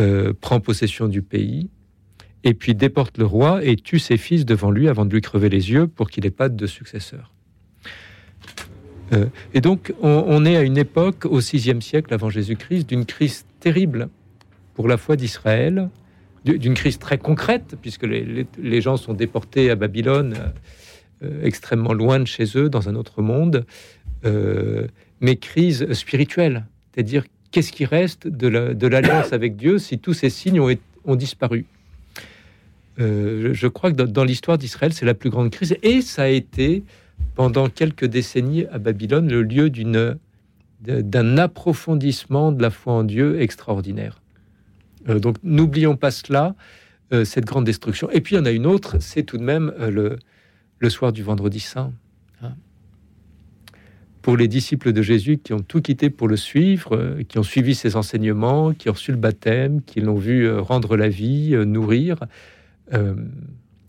euh, prend possession du pays, et puis déporte le roi et tue ses fils devant lui avant de lui crever les yeux pour qu'il n'ait pas de successeur. Euh, et donc, on, est à une époque, au VIe siècle avant Jésus-Christ, d'une crise terrible pour la foi d'Israël, du- d'une crise très concrète, puisque les, gens sont déportés à Babylone, extrêmement loin de chez eux, dans un autre monde, euh, mais crise spirituelle, c'est-à-dire qu'est-ce qui reste de la- de l'alliance avec Dieu si tous ces signes ont, disparu? Euh, je- crois que dans, l'histoire d'Israël, c'est la plus grande crise, et ça a été pendant quelques décennies à Babylone le lieu d'un approfondissement de la foi en Dieu extraordinaire. Euh, donc n'oublions pas cela, cette grande destruction. Et puis il y en a une autre, c'est tout de même le, le soir du vendredi saint. hein. Pour les disciples de Jésus qui ont tout quitté pour le suivre, euh, qui ont suivi ses enseignements, qui ont reçu le baptême, qui l'ont vu euh, rendre la vie, euh, nourrir, euh,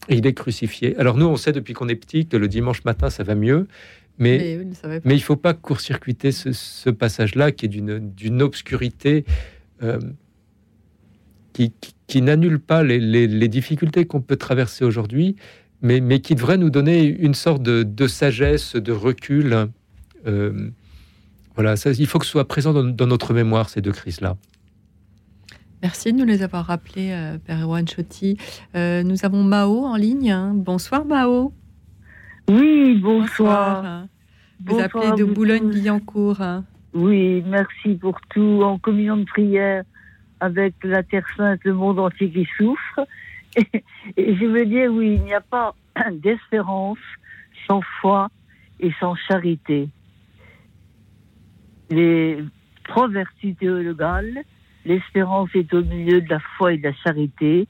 et il est crucifié. Alors nous, on sait depuis qu'on est petit que le dimanche matin, ça va mieux, mais, Mais il ne faut pas court-circuiter ce, ce passage-là qui est d'une d'une obscurité euh, qui, qui- qui n'annule pas les, les- les difficultés qu'on peut traverser aujourd'hui, mais, mais qui devrait nous donner une sorte de, de sagesse, de recul. Euh, voilà, ça, il faut que ce soit présent dans, dans notre mémoire, ces deux crises-là. Merci de nous les avoir rappelés, euh, Père Erwan Chotti. Euh, nous avons Mao en ligne. hein. Bonsoir Mao. Oui, bonsoir. Vous Bonsoir appelez de Boulogne-Billancourt. hein. Oui, merci pour tout. En communion de prière avec la Terre Sainte, le monde entier qui souffre. Et, et je veux dire, oui, il n'y a pas d'espérance sans foi et sans charité. Les trois vertus théologales, l'espérance est au milieu de la foi et de la charité.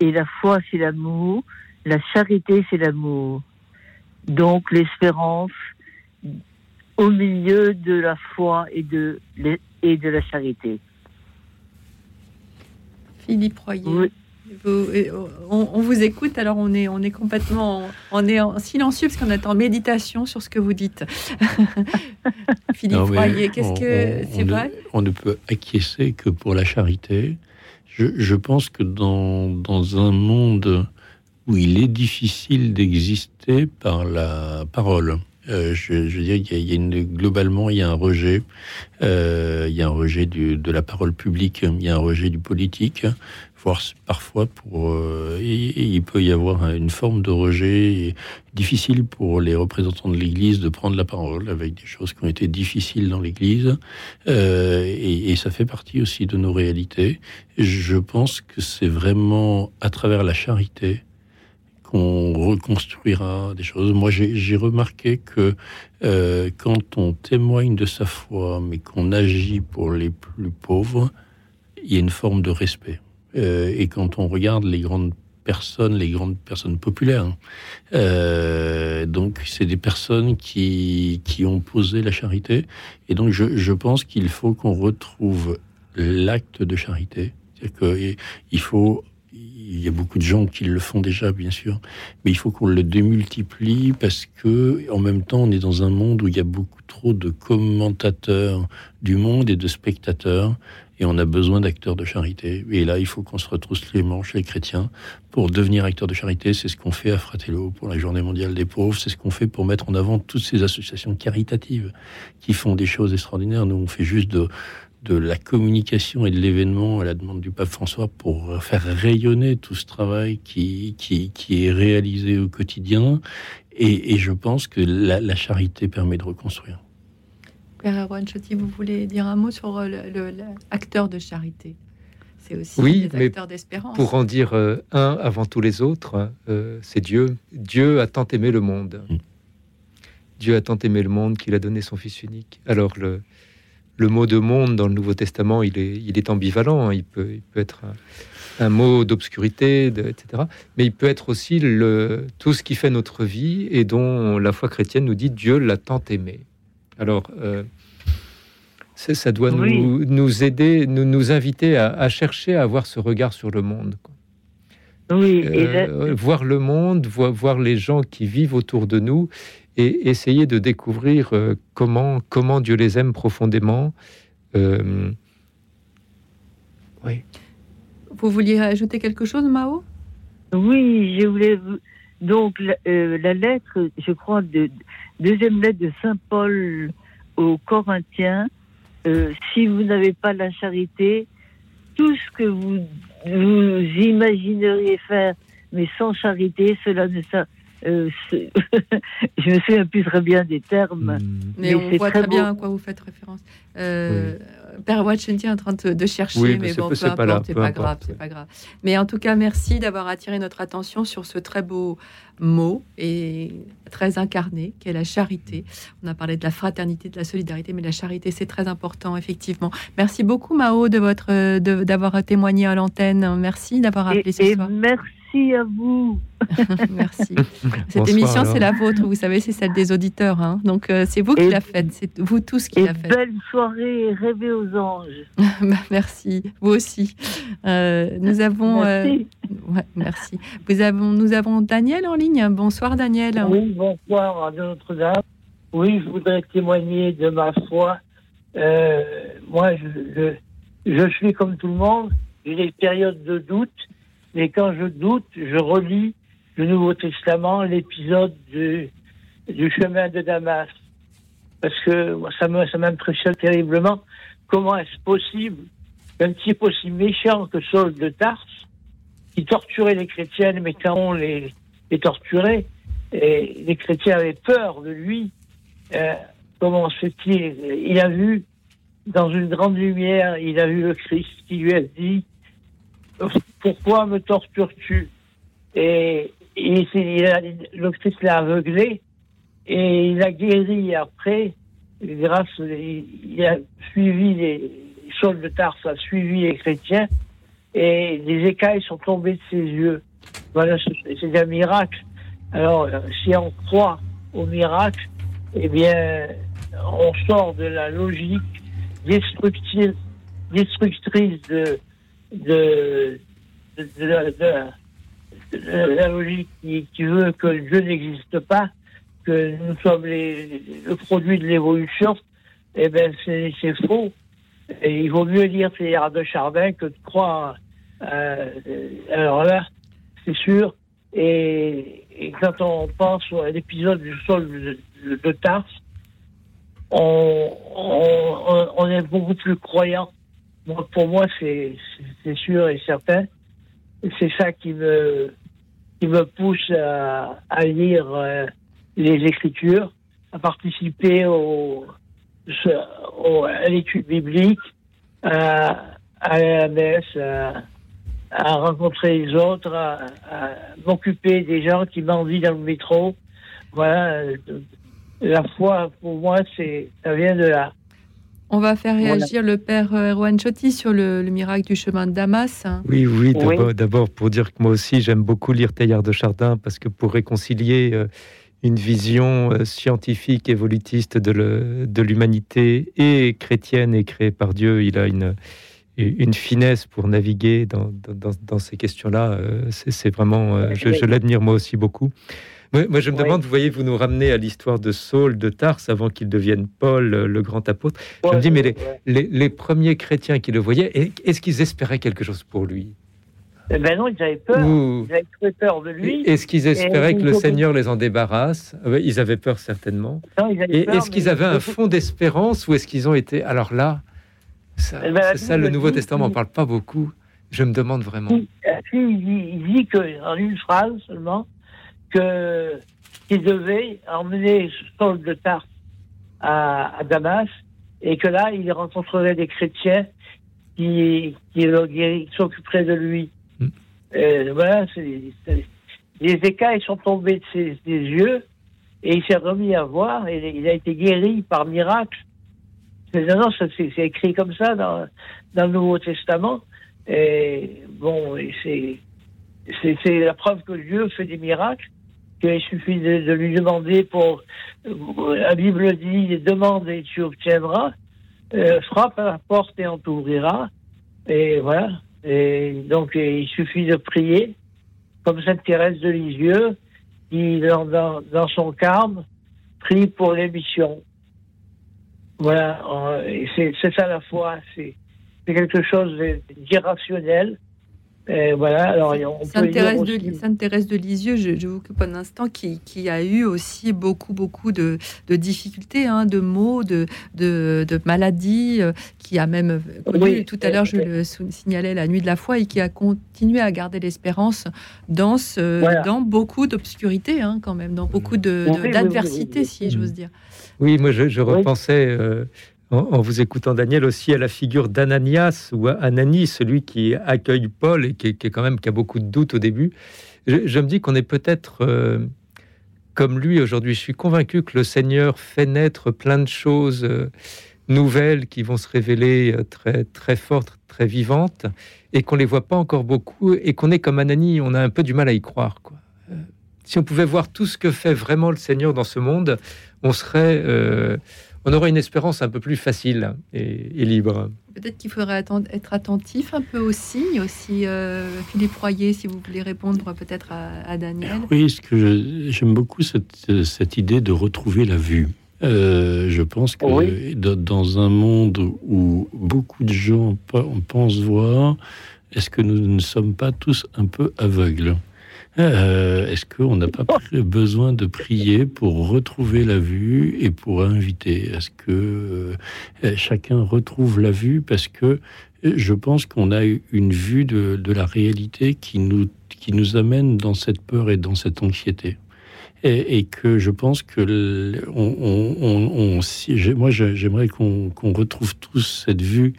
Et la foi, c'est l'amour. La charité, c'est l'amour. Donc l'espérance au milieu de la foi et de, et de la charité. Philippe Royer. Vous- euh, on, on vous écoute, alors on est, on est complètement on est en silencieux parce qu'on est en méditation sur ce que vous dites. Philippe Royer, qu'est-ce que c'est vrai? ne, on ne peut acquiescer que pour la charité. Je, je pense que dans, dans un monde où il est difficile d'exister par la parole, euh, je, je veux dire, il y a, il y a une, globalement, il y a un rejet. Euh, il y a un rejet du- de la parole publique, il y a un rejet du politique, parfois pour. euh, il peut y avoir une forme de rejet difficile pour les représentants de l'Église de prendre la parole avec des choses qui ont été difficiles dans l'Église. Euh, et, ça fait partie aussi de nos réalités. Je pense que c'est vraiment à travers la charité qu'on reconstruira des choses. Moi, j'ai remarqué que euh, quand on témoigne de sa foi, mais qu'on agit pour les plus pauvres, il y a une forme de respect. Euh, et quand on regarde les grandes personnes, les grandes personnes populaires, hein, euh, donc c'est des personnes qui, qui ont posé la charité. Et donc je, je pense qu'il faut qu'on retrouve l'acte de charité. C'est-à-dire qu'il faut il y a beaucoup de gens qui le font déjà, bien sûr, mais il faut qu'on le démultiplie parce que, en même temps, on est dans un monde où il y a beaucoup trop de commentateurs du monde et de spectateurs, et on a besoin d'acteurs de charité. Et là, il faut qu'on se retrousse les manches, les chrétiens, pour devenir acteurs de charité. C'est ce qu'on fait à Fratello pour la Journée mondiale des pauvres. C'est ce qu'on fait pour mettre en avant toutes ces associations caritatives qui font des choses extraordinaires. Nous, on fait juste de de la communication et de l'événement à la demande du pape François pour faire rayonner tout ce travail qui, qui, qui est réalisé au quotidien. Et, et je pense que la, la, charité permet de reconstruire. Père Erwan Chotti, vous voulez dire un mot sur l'acteur de charité? C'est aussi oui, des acteurs d'espérance. Pour en dire euh, un avant tous les autres, euh, c'est Dieu. Dieu a tant aimé le monde. Mm. Dieu a tant aimé le monde qu'il a donné son Fils unique. Alors le, le mot de monde dans le Nouveau Testament, il est, il est ambivalent. Hein. Il, peut, il peut être un, un mot d'obscurité, etc. Mais il peut être aussi le, tout ce qui fait notre vie et dont la foi chrétienne nous dit Dieu l'a tant aimé. Alors, euh, ça doit oui. nous, nous, aider, nous, nous inviter à, à, chercher à avoir ce regard sur le monde. Quoi. Oui, euh, là... voir le monde, voir, voir les gens qui vivent autour de nous et essayer de découvrir euh, comment, comment Dieu les aime profondément. Euh... Oui. Vous vouliez ajouter quelque chose, Mao? Oui, je voulais. Donc, la, euh, la, lettre, je crois, de, deuxième lettre de Saint Paul aux Corinthiens euh, si vous n'avez pas la charité, tout ce que vous, vous imagineriez faire, mais sans charité, cela ne ça. Euh, je me souviens plus très bien des termes. Mmh. Mais, mais, on voit très, très bien à quoi vous faites référence. Euh, oui. Père Watchenty est en train de, de chercher, oui, mais, mais bon, peu c'est pas, importe, c'est pas grave, c'est pas grave. Mais en tout cas, merci d'avoir attiré notre attention sur ce très beau mot et très incarné qu'est la charité. On a parlé de la fraternité, de la solidarité, mais la charité, c'est très important, effectivement. Merci beaucoup, Mao, de votre d'avoir témoigné à l'antenne. Merci d'avoir appelé et, ce et soir. Merci à vous. Merci. Cette Bonsoir, émission, c'est la vôtre. Vous savez, c'est celle des auditeurs. Hein. Donc, euh, c'est vous qui la faites. C'est vous tous qui la faites. Belle soirée, rêvez aux anges. bah, merci. Vous aussi. Euh, nous avons. Merci. Euh... Ouais, merci. Vous avons, nous avons Daniel en ligne. Bonsoir, Daniel. Oui, bonsoir, Notre-Dame. Oui, je voudrais témoigner de ma foi. Euh, moi, je, je, je suis comme tout le monde. J'ai des périodes de doute. Mais quand je doute, je relis le Nouveau Testament, l'épisode du, du chemin de Damas. Parce que ça m'impressionne terriblement. Comment est-ce possible qu'un type aussi méchant que Saul de Tarse, qui torturait les chrétiennes, mais quand on les, les torturait, Et les chrétiens avaient peur de lui. Euh, comment se fait-il? Il a vu, dans une grande lumière, il a vu le Christ qui lui a dit Pourquoi me tortures-tu Et, Christ l'a aveuglé et il a guéri après, grâce, il, a suivi les Saul de Tarse a suivi les chrétiens et les écailles sont tombées de ses yeux. Voilà, c'est un miracle. Alors, euh, si on croit au miracle, eh bien, on sort de la logique destructrice, destructrice de, de, de, de de la- logique qui, qui veut que Dieu n'existe pas, que nous sommes les, le produit de l'évolution. Eh bien, c'est faux. Et il vaut mieux lire Théard de Chardin que de croire. euh, alors là, c'est sûr. Et, et quand on pense à l'épisode du sol de, de, Tarse, on, on- on est beaucoup plus croyant. Pour moi, c'est sûr et certain. C'est ça qui me, qui me pousse à, à lire euh, les Écritures, à participer au, au- à l'étude biblique, à, à la messe, à, à rencontrer les autres, à, à m'occuper des gens qui mendient dans le métro. Voilà, euh, la foi, pour moi, ça vient de là. On va faire Voilà. réagir le père euh, Erwan Chotti sur le, le miracle du chemin de Damas. Oui, oui, d'abord, pour dire que moi aussi j'aime beaucoup lire Teilhard de Chardin parce que pour réconcilier euh, une vision euh, scientifique évolutiste de, l'humanité et chrétienne et créée par Dieu, il a une, une finesse pour naviguer dans, dans, dans- dans ces questions-là. c'est, vraiment, je, je l'admire moi aussi beaucoup. Moi, moi, je me demande, vous voyez, vous nous ramenez à l'histoire de Saul de Tarse avant qu'il devienne Paul, euh, le grand apôtre. je me dis, mais les, les, les premiers chrétiens qui le voyaient, est-ce qu'ils espéraient quelque chose pour lui? Eh ben non, ils avaient peur. Ouh. Ils avaient très peur de lui. Est-ce qu'ils Et espéraient que le Seigneur les en débarrasse Ah Ils avaient peur certainement. Non, ils avaient Et est-ce qu'ils mais- avaient un fond d'espérance ou est-ce qu'ils ont été... Alors là, ça, Eh ben, la c'est ça, le Nouveau dit Testament, qu'il- parle pas beaucoup. Je me demande vraiment. Il dit, il dit que, en une phrase seulement, que qu'il devait emmener Saul de Tarse à, à Damas et que là, il rencontrerait des chrétiens qui, qui, qui s'occuperaient de lui. Euh, voilà, les écailles sont tombées de ses, des yeux et il s'est remis à voir et il a été guéri par miracle. C'est, non, non, c'est, écrit comme ça dans, dans le Nouveau Testament. Et bon, c'est la preuve que Dieu fait des miracles, qu'il suffit de, lui demander pour. La Bible dit demande et tu obtiendras, euh, frappe à la porte et on t'ouvrira. Et voilà. Et donc, il suffit de prier, comme Sainte Thérèse de Lisieux, qui, dans, dans, dans son carme, prie pour les missions. Voilà, euh, c'est ça la foi, c'est quelque chose d'irrationnel. Et voilà, alors on peut Sainte dire Thérèse, aussi- de, Sainte de Lisieux, je, je vous coupe un instant, qui, qui a eu aussi beaucoup, beaucoup de, de difficultés, hein, de maux, de, de, de maladies, euh, qui a même connu, Oui, tout à l'heure je le signalais, la nuit de la foi, et qui a continué à garder l'espérance dans, ce, Voilà. dans beaucoup d'obscurité, hein, quand même, dans beaucoup de- Oui, de- oui, d'adversité, oui, oui, si j'ose dire. Oui, moi je, je repensais euh, en, vous écoutant Daniel aussi à la figure d'Ananias ou Anani, celui qui accueille Paul et qui, est- quand même qui a beaucoup de doutes au début. Je, me dis qu'on est peut-être euh, comme lui aujourd'hui. Je suis convaincu que le Seigneur fait naître plein de choses euh, nouvelles qui vont se révéler euh, très très fortes, très vivantes, et qu'on les voit pas encore beaucoup, et qu'on est comme Anani, on a un peu du mal à y croire. Si on pouvait voir tout ce que fait vraiment le Seigneur dans ce monde, on serait, on aurait une espérance un peu plus facile et, et libre. Peut-être qu'il faudrait être attentif un peu aussi, aussi euh, Philippe Royer, si vous voulez répondre peut-être à, à Daniel. Oui, ce que j'aime beaucoup cette, cette idée de retrouver la vue. Euh, je pense que dans- dans un monde où beaucoup de gens pe- pensent voir, est-ce que nous ne sommes pas tous un peu aveugles? Euh, Est-ce qu'on n'a pas besoin de prier pour retrouver la vue et pour inviter Est-ce que euh, chacun retrouve la vue? Parce que euh, je pense qu'on a une vue de, de la réalité qui nous, qui nous amène dans cette peur et dans cette anxiété. Et, et que je pense que on, on- on- si- moi j'aimerais qu'on qu'on retrouve tous cette vue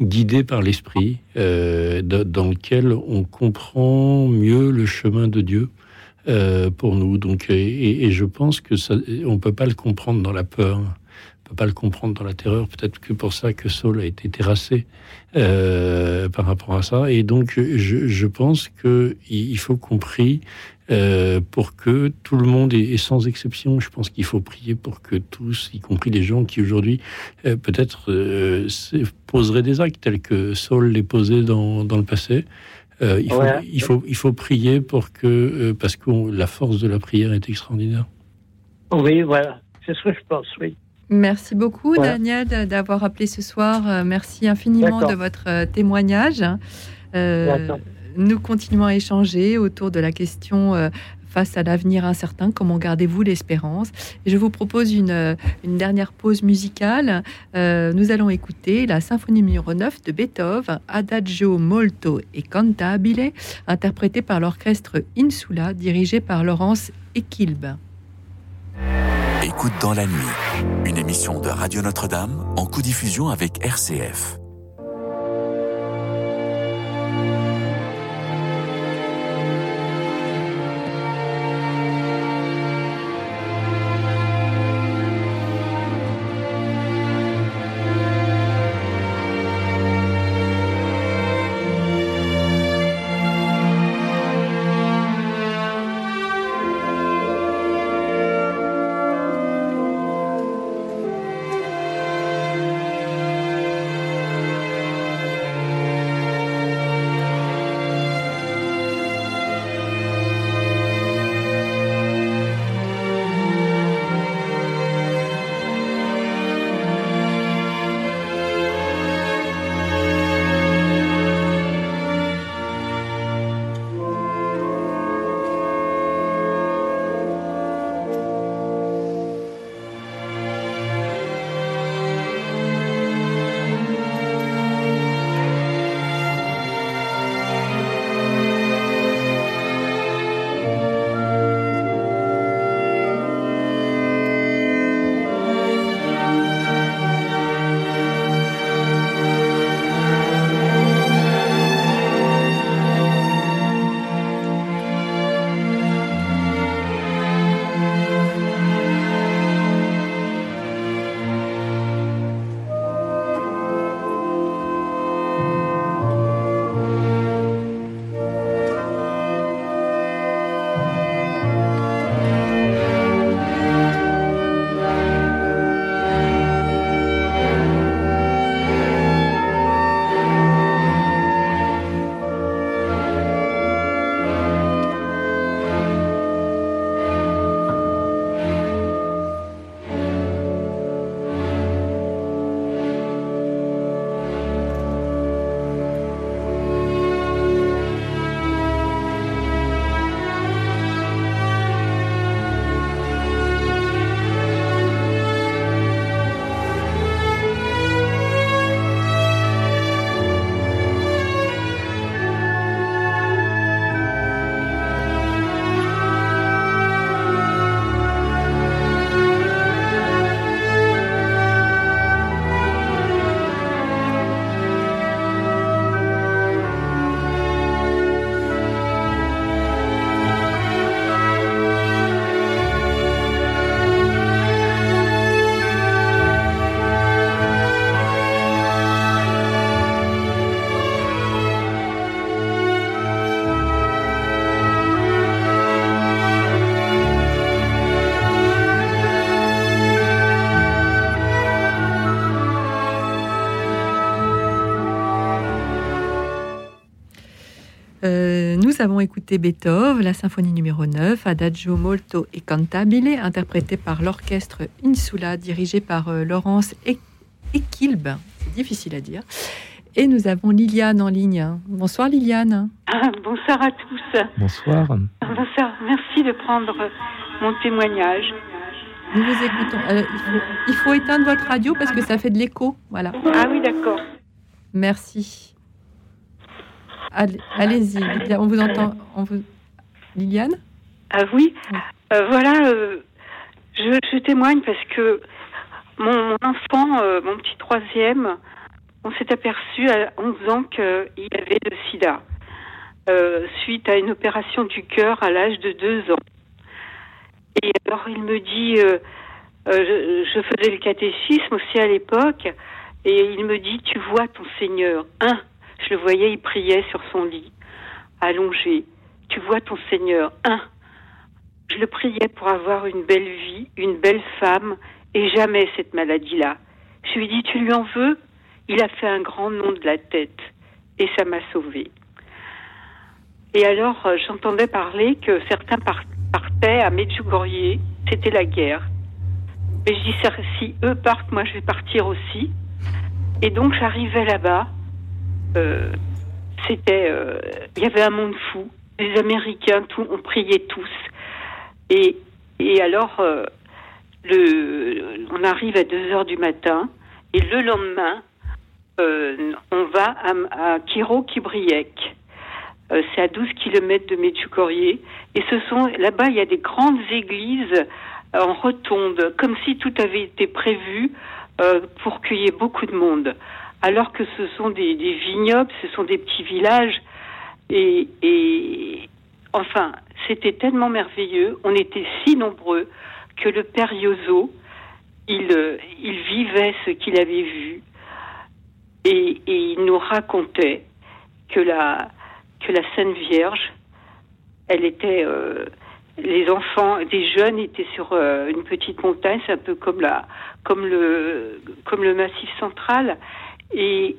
guidée par l'esprit, euh, dans lequel on comprend mieux le chemin de Dieu. euh, pour nous, donc et, et- je pense que ça, on peut pas le comprendre dans la peur, peut pas le comprendre dans la terreur. Peut-être que pour ça que Saul a été terrassé euh, par rapport à ça. Et donc, je, je pense que il faut qu'on prie euh, pour que tout le monde, et, et sans exception, je pense qu'il faut prier pour que tous, y compris les gens qui aujourd'hui euh, peut-être euh, se- poseraient des actes tels que Saul les posait dans, dans le passé. Euh, il, faut, Ouais. il, faut, il faut prier pour que, euh, parce que la force de la prière est extraordinaire. Oui, voilà. C'est ce que je pense, oui. Merci beaucoup, Voilà. Daniel, d'avoir appelé ce soir. Merci infiniment de votre témoignage. Euh. Nous continuons à échanger autour de la question euh, face à l'avenir incertain, comment gardez-vous l'espérance? Et je vous propose une, euh, dernière pause musicale. Euh, nous allons écouter la symphonie numéro 9 de Beethoven, Adagio molto e cantabile, interprétée par l'orchestre Insula, dirigé par Laurence Equilbe. Écoute dans la nuit, une émission de Radio Notre-Dame en co-diffusion avec RCF. Écouté Beethoven, la symphonie numéro 9, Adagio molto e cantabile, interprétée par l'orchestre Insula, dirigé par euh, Laurence E- Equilbe. C'est difficile à dire. Et nous avons Liliane en ligne. Bonsoir Liliane. Ah, bonsoir à tous. Bonsoir. Bonsoir. Merci de prendre mon témoignage. Nous vous écoutons. Euh, il, faut, il faut éteindre votre radio parce que ça fait de l'écho. Voilà. Ah oui, d'accord. Merci. Allez- Allez-y, on vous entend. On vous... Liliane? Ah oui. Euh, voilà, euh, je, je témoigne parce que mon, mon enfant, euh, mon petit troisième, on s'est aperçu à 11 ans qu'il avait le sida, suite à une opération du cœur à l'âge de 2 ans. Et alors il me dit, je, je faisais le catéchisme aussi à l'époque, et il me dit, tu vois ton Seigneur. Un, je le voyais, il priait sur son lit, allongé. Tu vois ton Seigneur. Un, je le priais pour avoir une belle vie, une belle femme, et jamais cette maladie-là. Je lui ai dit, tu lui en veux? Il a fait un grand nom de la tête, et ça m'a sauvée. Et alors, euh, j'entendais parler que certains par- partaient à Medjugorje, c'était la guerre. Mais je dis, si eux partent, moi je vais partir aussi. Et donc j'arrivais là-bas, c'était, euh, il y avait un monde fou. Les Américains, tout, on priait tous. Et, et alors, euh, le, on arrive à 2 heures du matin, et le lendemain, euh, on va à, à Kiro-Kibriek. Euh, c'est à 12 kilomètres de Medjugorje. Et ce sont, là-bas, il y a des grandes églises euh, en rotonde, comme si tout avait été prévu euh, pour qu'il y ait beaucoup de monde. Alors que ce sont des, vignobles, ce sont des petits villages. Et, enfin, c'était tellement merveilleux. On était si nombreux que le père Yozo, il, euh, il vivait ce qu'il avait vu. Et, il nous racontait que la, que Sainte Vierge, elle était, euh, les enfants, des jeunes étaient sur euh, une petite montagne, c'est un peu comme la, comme le Massif central, et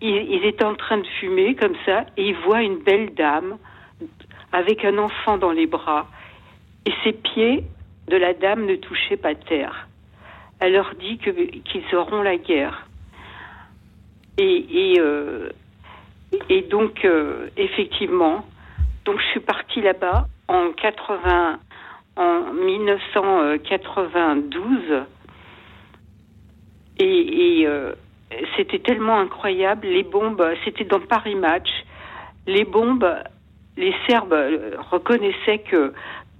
ils, ils étaient en train de fumer comme ça, et ils voient une belle dame avec un enfant dans les bras, et ses pieds de la dame ne touchaient pas terre. Elle leur dit que qu'ils auront la guerre. Et, et, euh, donc, euh, effectivement, donc je suis partie là-bas en 80, en 1992, et, et, euh, c'était tellement incroyable. Les bombes, c'était dans Paris Match. Les bombes, les Serbes euh, reconnaissaient que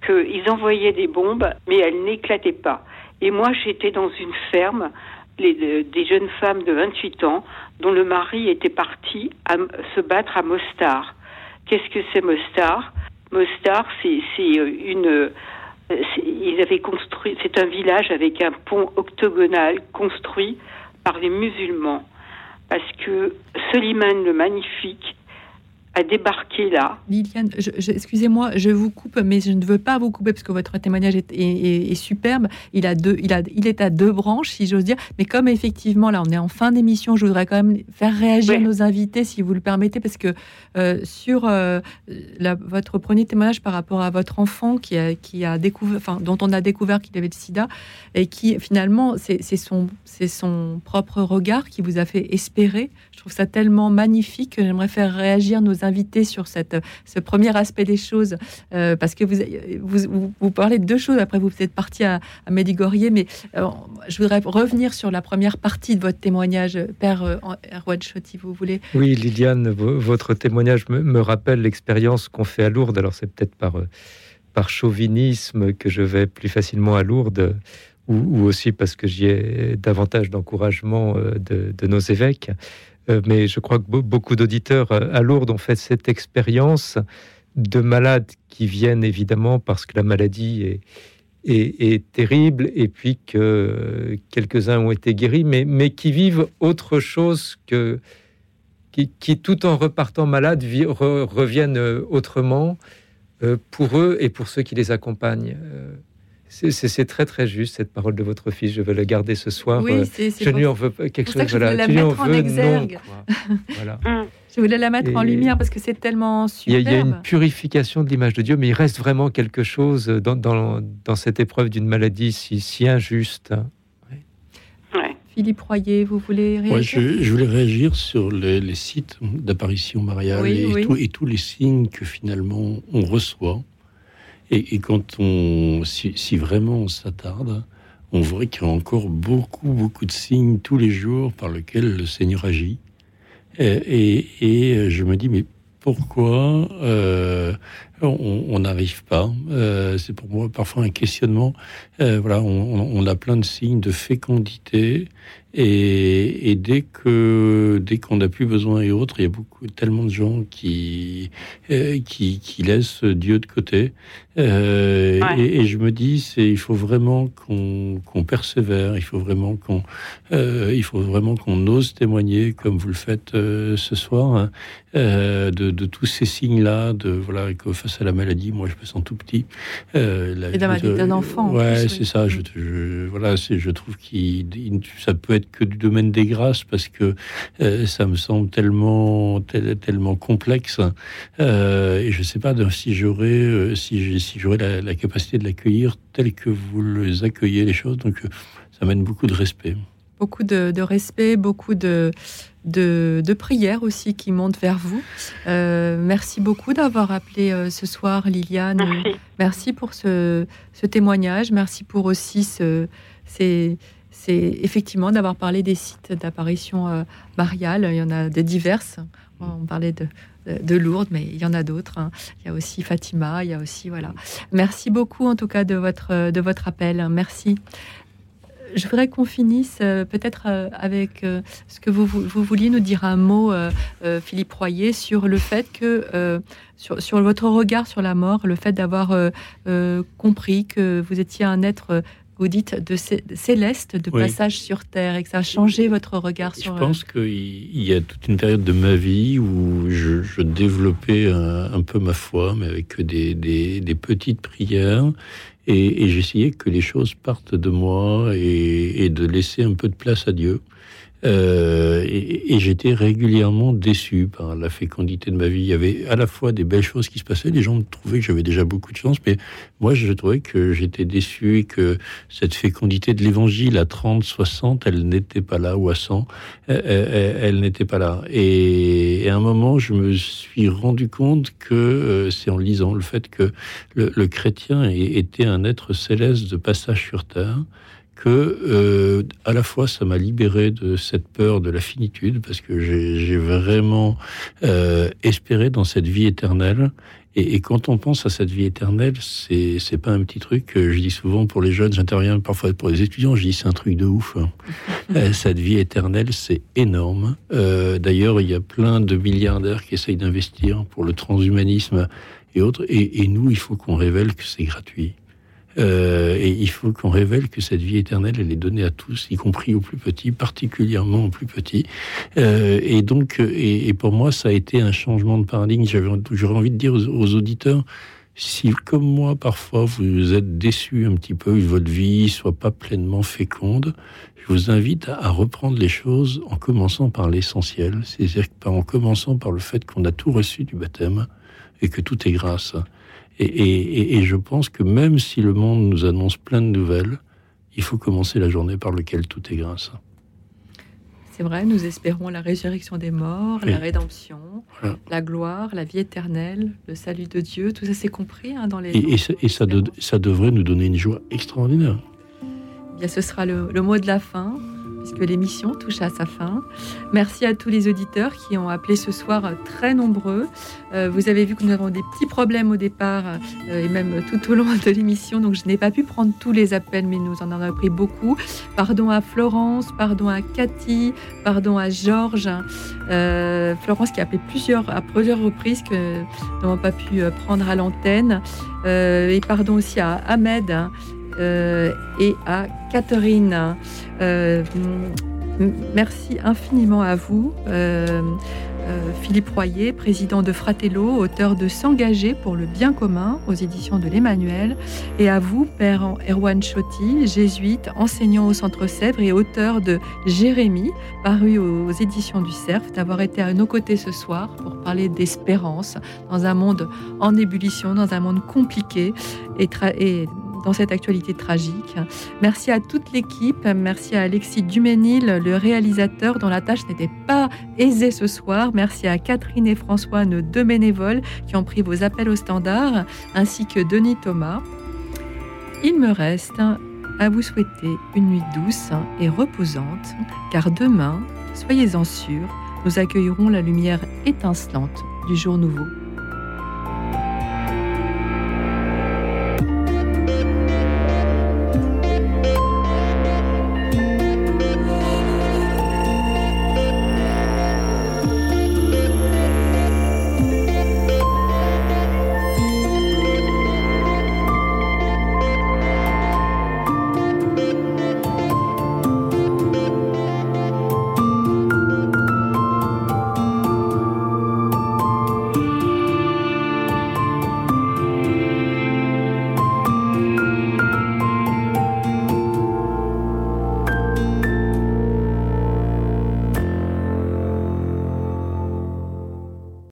qu'ils envoyaient des bombes, mais elles n'éclataient pas. Et moi, j'étais dans une ferme, de- des jeunes femmes de 28 ans, dont le mari était parti à se battre à Mostar. Qu'est-ce que c'est Mostar? Mostar, c'est euh, une. euh, Ils avaient construit. C'est un village avec un pont octogonal construit par les musulmans, parce que Soliman le Magnifique a débarqué là. Liliane, excusez-moi, je vous coupe, mais je ne veux pas vous couper parce que votre témoignage est, est- est- est superbe. Il, a deux, il, a, il est à deux branches, si j'ose dire. Mais comme effectivement, là, on est en fin d'émission, je voudrais quand même faire réagir nos invités, si vous le permettez, parce que euh, sur euh, la- votre premier témoignage par rapport à votre enfant qui a, qui a découvert, enfin, dont on a découvert qu'il avait le sida, et qui finalement, c'est son, c'est son propre regard qui vous a fait espérer. Je trouve ça tellement magnifique que j'aimerais faire réagir nos invités sur cette, ce premier aspect des choses, euh, parce que vous, vous, vous, parlez de deux choses. Après, vous êtes parti à, à Médigorier, mais euh, je voudrais revenir sur la première partie de votre témoignage, Père euh, Erwan Chotti, vous voulez? Oui, Liliane, vo- votre témoignage me, me rappelle l'expérience qu'on fait à Lourdes. Alors c'est peut-être par, par chauvinisme que je vais plus facilement à Lourdes, ou, aussi parce que j'y ai davantage d'encouragement euh, de nos évêques. Euh, Mais je crois que be- beaucoup d'auditeurs euh, à Lourdes ont fait cette expérience de malades qui viennent évidemment parce que la maladie est, terrible et puis que euh, quelques-uns ont été guéris, mais, qui vivent autre chose que qui, qui, tout en repartant re- reviennent euh, autrement euh, pour eux et pour ceux qui les accompagnent. C'est- très très juste cette parole de votre fils. Je vais le garder ce soir. Oui, Euh, je lui en veux pas quelque chose. que je voulais Voilà, la tu mettre en veux non. exergue. Voilà. Je voulais la mettre en lumière parce que c'est tellement Il y, a, superbe. il y a une purification de l'image de Dieu, mais il reste vraiment quelque chose dans, dans, dans cette épreuve d'une maladie si, si injuste. Philippe Royer, vous voulez Ouais, réagir je, je voulais réagir sur les, les sites d'apparition mariale Oui, et, oui. tout- et tous les signes que finalement on reçoit. Et, quand on, si, vraiment on s'attarde, on voit qu'il y a encore beaucoup, beaucoup de signes tous les jours par lesquels le Seigneur agit. Et, je me dis, mais pourquoi euh, on n'arrive pas. Euh, c'est pour moi parfois un questionnement. Euh, voilà, on, a plein de signes de fécondité et, dès que dès qu'on n'a plus besoin et autres, il y a beaucoup tellement de gens qui qui, qui, laissent Dieu de côté. Euh, et, je me dis, c'est il faut vraiment qu'on qu'on persévère, il faut vraiment qu'on euh, il faut vraiment qu'on ose témoigner comme vous le faites ce soir hein, de, de, tous ces signes-là, de voilà que face à la maladie, moi je me sens tout petit. La, et d'un enfant. Ouais, c'est ça. Je, je, voilà, je trouve qu'il ça peut être que du domaine des grâces parce que euh, ça me semble tellement tellement complexe euh, et je ne sais pas si j'aurais euh, si si j'aurais la, capacité de l'accueillir tel que vous les accueillez les choses donc ça mène beaucoup de respect beaucoup de, respect beaucoup de de, de, prières aussi qui montent vers vous. merci beaucoup d'avoir appelé ce soir, Liliane. Merci, pour ce, ce, témoignage. Merci pour aussi ce, ces, c'est effectivement d'avoir parlé des sites d'apparition euh, mariale. Il y en a de diverses. On parlait de, de Lourdes, mais il y en a d'autres. Hein. Il y a aussi Fatima, il y a aussi voilà. Merci beaucoup en tout cas de votre de votre appel. Merci. Je voudrais qu'on finisse euh, peut-être euh, avec ce que vous, vous, vouliez nous dire un mot, Philippe Royer, sur le fait que sur, sur, votre regard sur la mort, le fait d'avoir compris que vous étiez un être vous dites de céleste, de passage sur Terre, et que ça a changé votre regard sur... Je pense qu'il y a toute une période de ma vie où je, développais un, peu ma foi, mais avec des, des, petites prières, et, j'essayais que les choses partent de moi et, et, de laisser un peu de place à Dieu. Euh, et, j'étais régulièrement déçu par la fécondité de ma vie. Il y avait à la fois des belles choses qui se passaient, les gens trouvaient que j'avais déjà beaucoup de chance, mais moi je trouvais que j'étais déçu et que cette fécondité de l'évangile à 30, 60, elle n'était pas là, ou à 100, elle, n'était pas là. Et, à un moment, je me suis rendu compte que euh, c'est en lisant le fait que le chrétien était un être céleste de passage sur terre que euh, à la fois ça m'a libéré de cette peur de la finitude parce que j'ai vraiment euh, espéré dans cette vie éternelle. Et, et, quand on pense à cette vie éternelle c'est c'est pas un petit truc que je dis souvent pour les jeunes j'interviens parfois pour les étudiants je dis c'est un truc de ouf hein. euh, cette vie éternelle c'est énorme. Euh, d'ailleurs il y a plein de milliardaires qui essayent d'investir pour le transhumanisme et autres. Et, et nous il faut qu'on révèle que c'est gratuit euh, et il faut qu'on révèle que cette vie éternelle, elle est donnée à tous, y compris aux plus petits, particulièrement aux plus petits. Euh, et donc, et, pour moi, ça a été un changement de paradigme. J'aurais envie de dire aux, auditeurs, si comme moi, parfois, vous êtes déçus un petit peu, que votre vie soit pas pleinement féconde, je vous invite à, reprendre les choses en commençant par l'essentiel, c'est-à-dire en commençant par le fait qu'on a tout reçu du baptême et que tout est grâce. Et, je pense que même si le monde nous annonce plein de nouvelles, il faut commencer la journée par lequel tout est grâce. C'est vrai, nous espérons la résurrection des morts, la rédemption, la gloire, la vie éternelle, le salut de Dieu. Tout ça, c'est compris hein, dans les. Et, et, ça, ça, devrait nous donner une joie extraordinaire. Bien, ce sera le, le mot de la fin puisque l'émission touche à sa fin. Merci à tous les auditeurs qui ont appelé ce soir très nombreux. Euh, vous avez vu que nous avons des petits problèmes au départ euh, et même tout au long de l'émission, donc je n'ai pas pu prendre tous les appels, mais nous en avons pris beaucoup. Pardon à Florence, pardon à Cathy, pardon à Georges. Euh, Florence qui a appelé plusieurs, à plusieurs reprises que nous n'avons pas pu prendre à l'antenne. et pardon aussi à Ahmed euh, et à Catherine. Euh, merci infiniment à vous. Euh, Philippe Royer, président de Fratello, auteur de S'engager pour le bien commun aux éditions de l'Emmanuel, et à vous, Père Erwan Chotti, jésuite, enseignant au Centre Sèvres et auteur de Jérémie, paru aux éditions du Cerf, d'avoir été à nos côtés ce soir pour parler d'espérance dans un monde en ébullition, dans un monde compliqué et, et dans cette actualité tragique. Merci à toute l'équipe, merci à Alexis Duménil, le réalisateur dont la tâche n'était pas aisée ce soir. Merci à Catherine et François, nos deux bénévoles qui ont pris vos appels au standard, ainsi que Denis Thomas. Il me reste à vous souhaiter une nuit douce et reposante, car demain, soyez-en sûrs, nous accueillerons la lumière étincelante du jour nouveau.